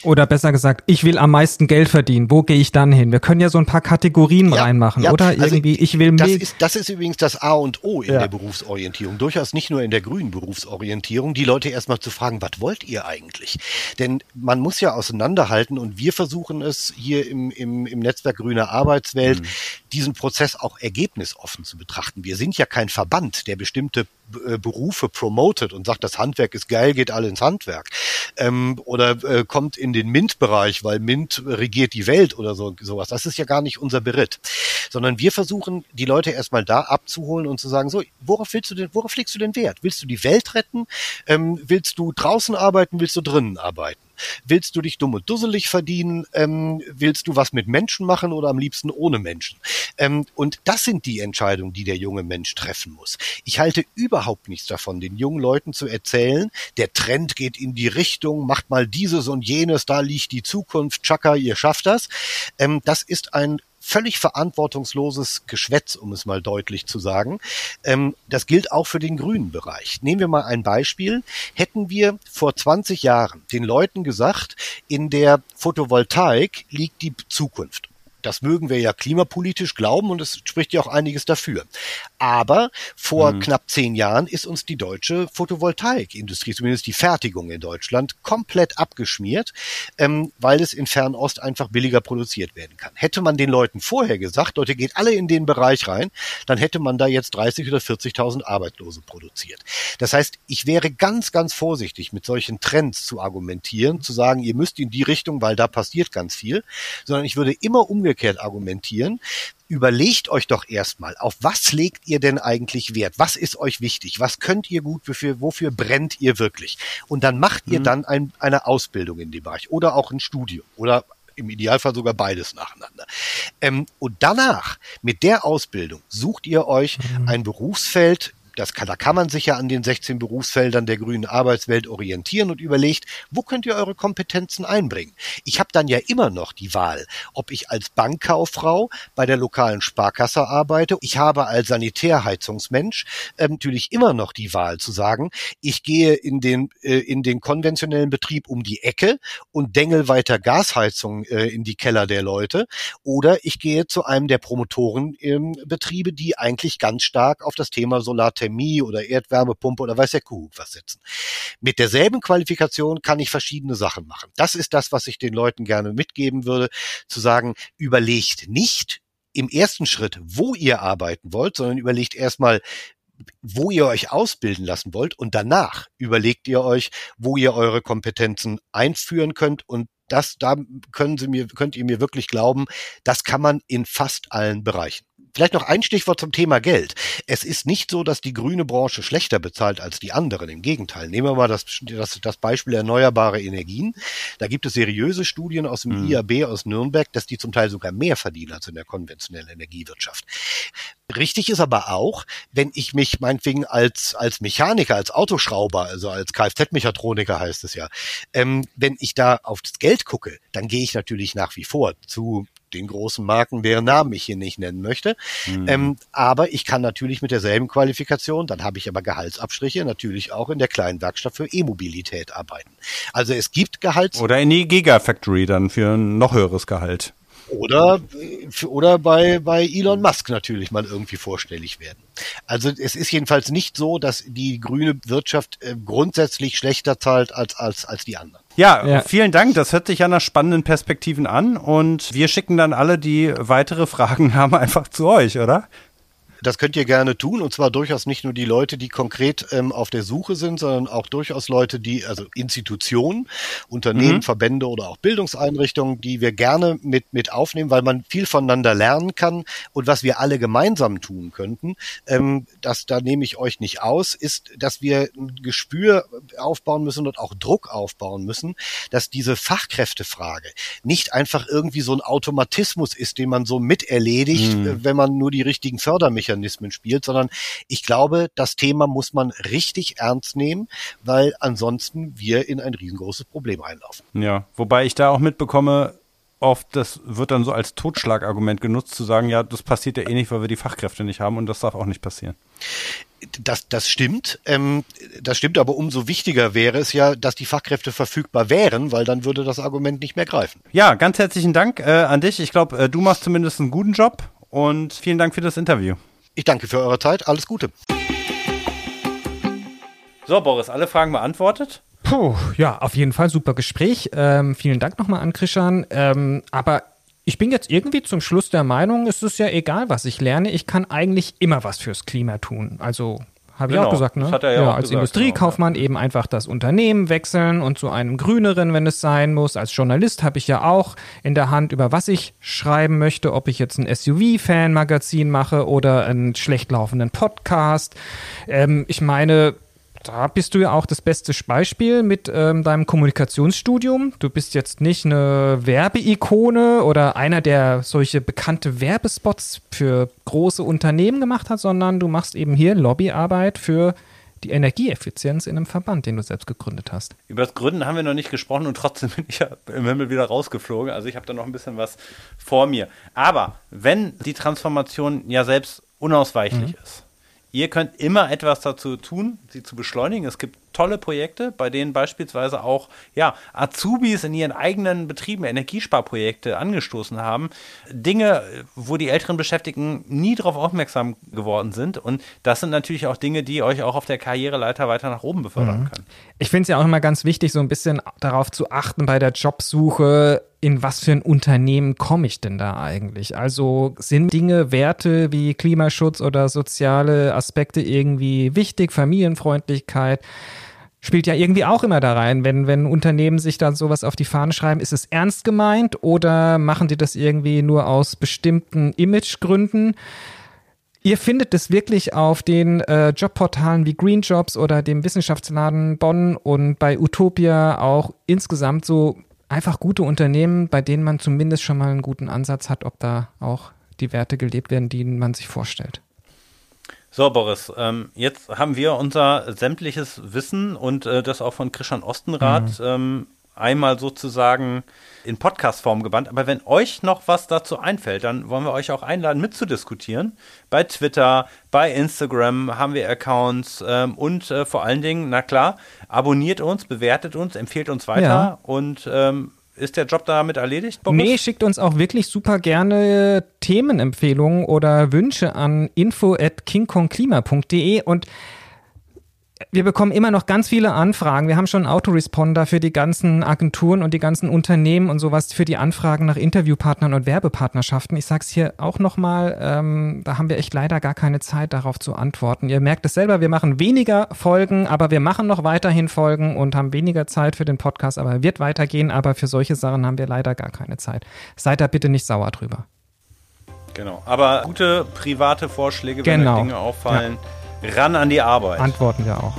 Oder besser gesagt, ich will am meisten Geld verdienen. Wo gehe ich dann hin? Wir können ja so ein paar Kategorien ja, reinmachen, ja. oder? Also Irgendwie, also, ich will das ist, das ist übrigens das A und O in ja. der Berufsorientierung. Durchaus nicht nur in der grünen Berufsorientierung, die Leute erstmal zu fragen, was wollt ihr eigentlich? Denn man muss ja auseinanderhalten und wir versuchen es hier im, im, im Netzwerk Grüne Arbeitswelt, mhm. diesen Prozess auch ergebnisoffen zu betrachten. Wir sind ja kein Verband, der bestimmte äh, Berufe promotet und sagt, das Handwerk ist geil, geht alle ins Handwerk. Ähm, oder äh, kommt in den MINT-Bereich, weil MINT regiert die Welt oder so sowas. Das ist ja gar nicht unser Beritt. Sondern wir versuchen, die Leute erstmal da abzuholen und zu sagen, so, worauf willst du denn, worauf legst du den Wert? Willst du die Welt retten? Ähm, willst du draußen arbeiten? Willst du drinnen arbeiten? Willst du dich dumm und dusselig verdienen? Ähm, willst du was mit Menschen machen oder am liebsten ohne Menschen? Ähm, und das sind die Entscheidungen, die der junge Mensch treffen muss. Ich halte überhaupt nichts davon, den jungen Leuten zu erzählen, der Trend geht in die Richtung, macht mal dieses und jenes, da liegt die Zukunft, Chaka, ihr schafft das. Ähm, das ist ein völlig verantwortungsloses Geschwätz, um es mal deutlich zu sagen. Ähm, das gilt auch für den grünen Bereich. Nehmen wir mal ein Beispiel. Hätten wir vor 20 Jahren den Leuten gesagt, in der Photovoltaik liegt die Zukunft das mögen wir ja klimapolitisch glauben und es spricht ja auch einiges dafür. Aber vor mhm. knapp zehn Jahren ist uns die deutsche Photovoltaikindustrie, zumindest die Fertigung in Deutschland, komplett abgeschmiert, ähm, weil es in Fernost einfach billiger produziert werden kann. Hätte man den Leuten vorher gesagt, Leute, geht alle in den Bereich rein, dann hätte man da jetzt 30 oder 40.000 Arbeitslose produziert. Das heißt, ich wäre ganz, ganz vorsichtig, mit solchen Trends zu argumentieren, zu sagen, ihr müsst in die Richtung, weil da passiert ganz viel, sondern ich würde immer umgekehrt umgekehrt argumentieren. Überlegt euch doch erstmal, auf was legt ihr denn eigentlich Wert? Was ist euch wichtig? Was könnt ihr gut? Wofür, wofür brennt ihr wirklich? Und dann macht mhm. ihr dann ein, eine Ausbildung in dem Bereich oder auch ein Studium oder im Idealfall sogar beides nacheinander. Ähm, und danach, mit der Ausbildung, sucht ihr euch mhm. ein Berufsfeld, das kann, da kann man sich ja an den 16 Berufsfeldern der grünen Arbeitswelt orientieren und überlegt, wo könnt ihr eure Kompetenzen einbringen? Ich habe dann ja immer noch die Wahl, ob ich als Bankkauffrau bei der lokalen Sparkasse arbeite. Ich habe als Sanitärheizungsmensch äh, natürlich immer noch die Wahl zu sagen, ich gehe in den, äh, in den konventionellen Betrieb um die Ecke und dengel weiter Gasheizung äh, in die Keller der Leute oder ich gehe zu einem der Promotorenbetriebe, die eigentlich ganz stark auf das Thema Solartechnik Geothermie oder Erdwärmepumpe oder weiß der Kuh was setzen. Mit derselben Qualifikation kann ich verschiedene Sachen machen. Das ist das, was ich den Leuten gerne mitgeben würde, zu sagen, überlegt nicht im ersten Schritt, wo ihr arbeiten wollt, sondern überlegt erstmal, wo ihr euch ausbilden lassen wollt und danach überlegt ihr euch, wo ihr eure Kompetenzen einführen könnt und das, da können Sie mir, könnt ihr mir wirklich glauben, das kann man in fast allen Bereichen. Vielleicht noch ein Stichwort zum Thema Geld. Es ist nicht so, dass die grüne Branche schlechter bezahlt als die anderen. Im Gegenteil. Nehmen wir mal das, das, das Beispiel erneuerbare Energien. Da gibt es seriöse Studien aus dem mhm. IAB aus Nürnberg, dass die zum Teil sogar mehr verdienen als in der konventionellen Energiewirtschaft. Richtig ist aber auch, wenn ich mich meinetwegen als, als Mechaniker, als Autoschrauber, also als Kfz-Mechatroniker heißt es ja, ähm, wenn ich da auf das Geld gucke, dann gehe ich natürlich nach wie vor zu den großen Marken, deren Namen ich hier nicht nennen möchte. Mhm. Ähm, aber ich kann natürlich mit derselben Qualifikation, dann habe ich aber Gehaltsabstriche, natürlich auch in der kleinen Werkstatt für E-Mobilität arbeiten. Also es gibt Gehalts... Oder in die Gigafactory dann für ein noch höheres Gehalt. Oder, oder bei, bei Elon Musk natürlich mal irgendwie vorstellig werden. Also es ist jedenfalls nicht so, dass die grüne Wirtschaft äh, grundsätzlich schlechter zahlt als, als, als die anderen. Ja, ja, vielen Dank. Das hört sich ja nach spannenden Perspektiven an. Und wir schicken dann alle, die weitere Fragen haben, einfach zu euch, oder? Das könnt ihr gerne tun und zwar durchaus nicht nur die Leute, die konkret ähm, auf der Suche sind, sondern auch durchaus Leute, die, also Institutionen, Unternehmen, mhm. Verbände oder auch Bildungseinrichtungen, die wir gerne mit, mit aufnehmen, weil man viel voneinander lernen kann und was wir alle gemeinsam tun könnten, ähm, das, da nehme ich euch nicht aus, ist, dass wir ein Gespür aufbauen müssen und auch Druck aufbauen müssen, dass diese Fachkräftefrage nicht einfach irgendwie so ein Automatismus ist, den man so miterledigt, mhm. wenn man nur die richtigen Fördermechanismen Mechanismen spielt, sondern ich glaube, das Thema muss man richtig ernst nehmen, weil ansonsten wir in ein riesengroßes Problem einlaufen. Ja, wobei ich da auch mitbekomme, oft, das wird dann so als Totschlagargument genutzt, zu sagen, ja, das passiert ja eh nicht, weil wir die Fachkräfte nicht haben und das darf auch nicht passieren. Das, das stimmt. Ähm, das stimmt, aber umso wichtiger wäre es ja, dass die Fachkräfte verfügbar wären, weil dann würde das Argument nicht mehr greifen. Ja, ganz herzlichen Dank äh, an dich. Ich glaube, äh, du machst zumindest einen guten Job und vielen Dank für das Interview. Ich danke für eure Zeit. Alles Gute. So, Boris, alle Fragen beantwortet? Puh, ja, auf jeden Fall super Gespräch. Ähm, vielen Dank nochmal an Krishan. Ähm, aber ich bin jetzt irgendwie zum Schluss der Meinung, es ist ja egal, was ich lerne. Ich kann eigentlich immer was fürs Klima tun. Also habe ich Genau, auch gesagt, ne? das hat er ja auch als gesagt, Industriekaufmann eben einfach das Unternehmen wechseln und zu einem grüneren, wenn es sein muss. Als Journalist habe ich ja auch in der Hand, über was ich schreiben möchte, ob ich jetzt ein SUV-Fan-Magazin mache oder einen schlecht laufenden Podcast. Ähm, ich meine, da bist du ja auch das beste Beispiel mit ähm, deinem Kommunikationsstudium. Du bist jetzt nicht eine Werbeikone oder einer, der solche bekannte Werbespots für große Unternehmen gemacht hat, sondern du machst eben hier Lobbyarbeit für die Energieeffizienz in einem Verband, den du selbst gegründet hast. Über das Gründen haben wir noch nicht gesprochen und trotzdem bin ich ja im Himmel wieder rausgeflogen. Also ich habe da noch ein bisschen was vor mir. Aber wenn die Transformation ja selbst unausweichlich ist, ihr könnt immer etwas dazu tun, sie zu beschleunigen. Es gibt tolle Projekte, bei denen beispielsweise auch ja, Azubis in ihren eigenen Betrieben Energiesparprojekte angestoßen haben. Dinge, wo die älteren Beschäftigten nie darauf aufmerksam geworden sind. Und das sind natürlich auch Dinge, die euch auch auf der Karriereleiter weiter nach oben befördern können. Ich finde es ja auch immer ganz wichtig, so ein bisschen darauf zu achten bei der Jobsuche, in was für ein Unternehmen komme ich denn da eigentlich? Also sind Dinge, Werte wie Klimaschutz oder soziale Aspekte irgendwie wichtig, Familienfreundlichkeit? Spielt ja irgendwie auch immer da rein, wenn, wenn Unternehmen sich dann sowas auf die Fahne schreiben, ist es ernst gemeint oder machen die das irgendwie nur aus bestimmten Imagegründen? Ihr findet es wirklich auf den äh, Jobportalen wie Green Jobs oder dem Wissenschaftsladen Bonn und bei Utopia auch insgesamt so einfach gute Unternehmen, bei denen man zumindest schon mal einen guten Ansatz hat, ob da auch die Werte gelebt werden, die man sich vorstellt. So, Boris, ähm, jetzt haben wir unser sämtliches Wissen und äh, das auch von Christian Ostenrath ähm, einmal sozusagen in Podcast-Form gebannt. Aber wenn euch noch was dazu einfällt, dann wollen wir euch auch einladen, mitzudiskutieren. Bei Twitter, bei Instagram haben wir Accounts ähm, und äh, vor allen Dingen, na klar, abonniert uns, bewertet uns, empfiehlt uns weiter Ja. und ähm, ist der Job damit erledigt, Boris? Nee, schickt uns auch wirklich super gerne Themenempfehlungen oder Wünsche an info at kingkongklima.de und wir bekommen immer noch ganz viele Anfragen. Wir haben schon einen Autoresponder für die ganzen Agenturen und die ganzen Unternehmen und sowas für die Anfragen nach Interviewpartnern und Werbepartnerschaften. Ich sag's hier auch nochmal, ähm, da haben wir echt leider gar keine Zeit darauf zu antworten. Ihr merkt es selber, wir machen weniger Folgen, aber wir machen noch weiterhin Folgen und haben weniger Zeit für den Podcast, aber er wird weitergehen, aber für solche Sachen haben wir leider gar keine Zeit. Seid da bitte nicht sauer drüber. Genau. Aber gute private Vorschläge, wenn Genau. Dinge auffallen, ran an die Arbeit. Antworten wir auch.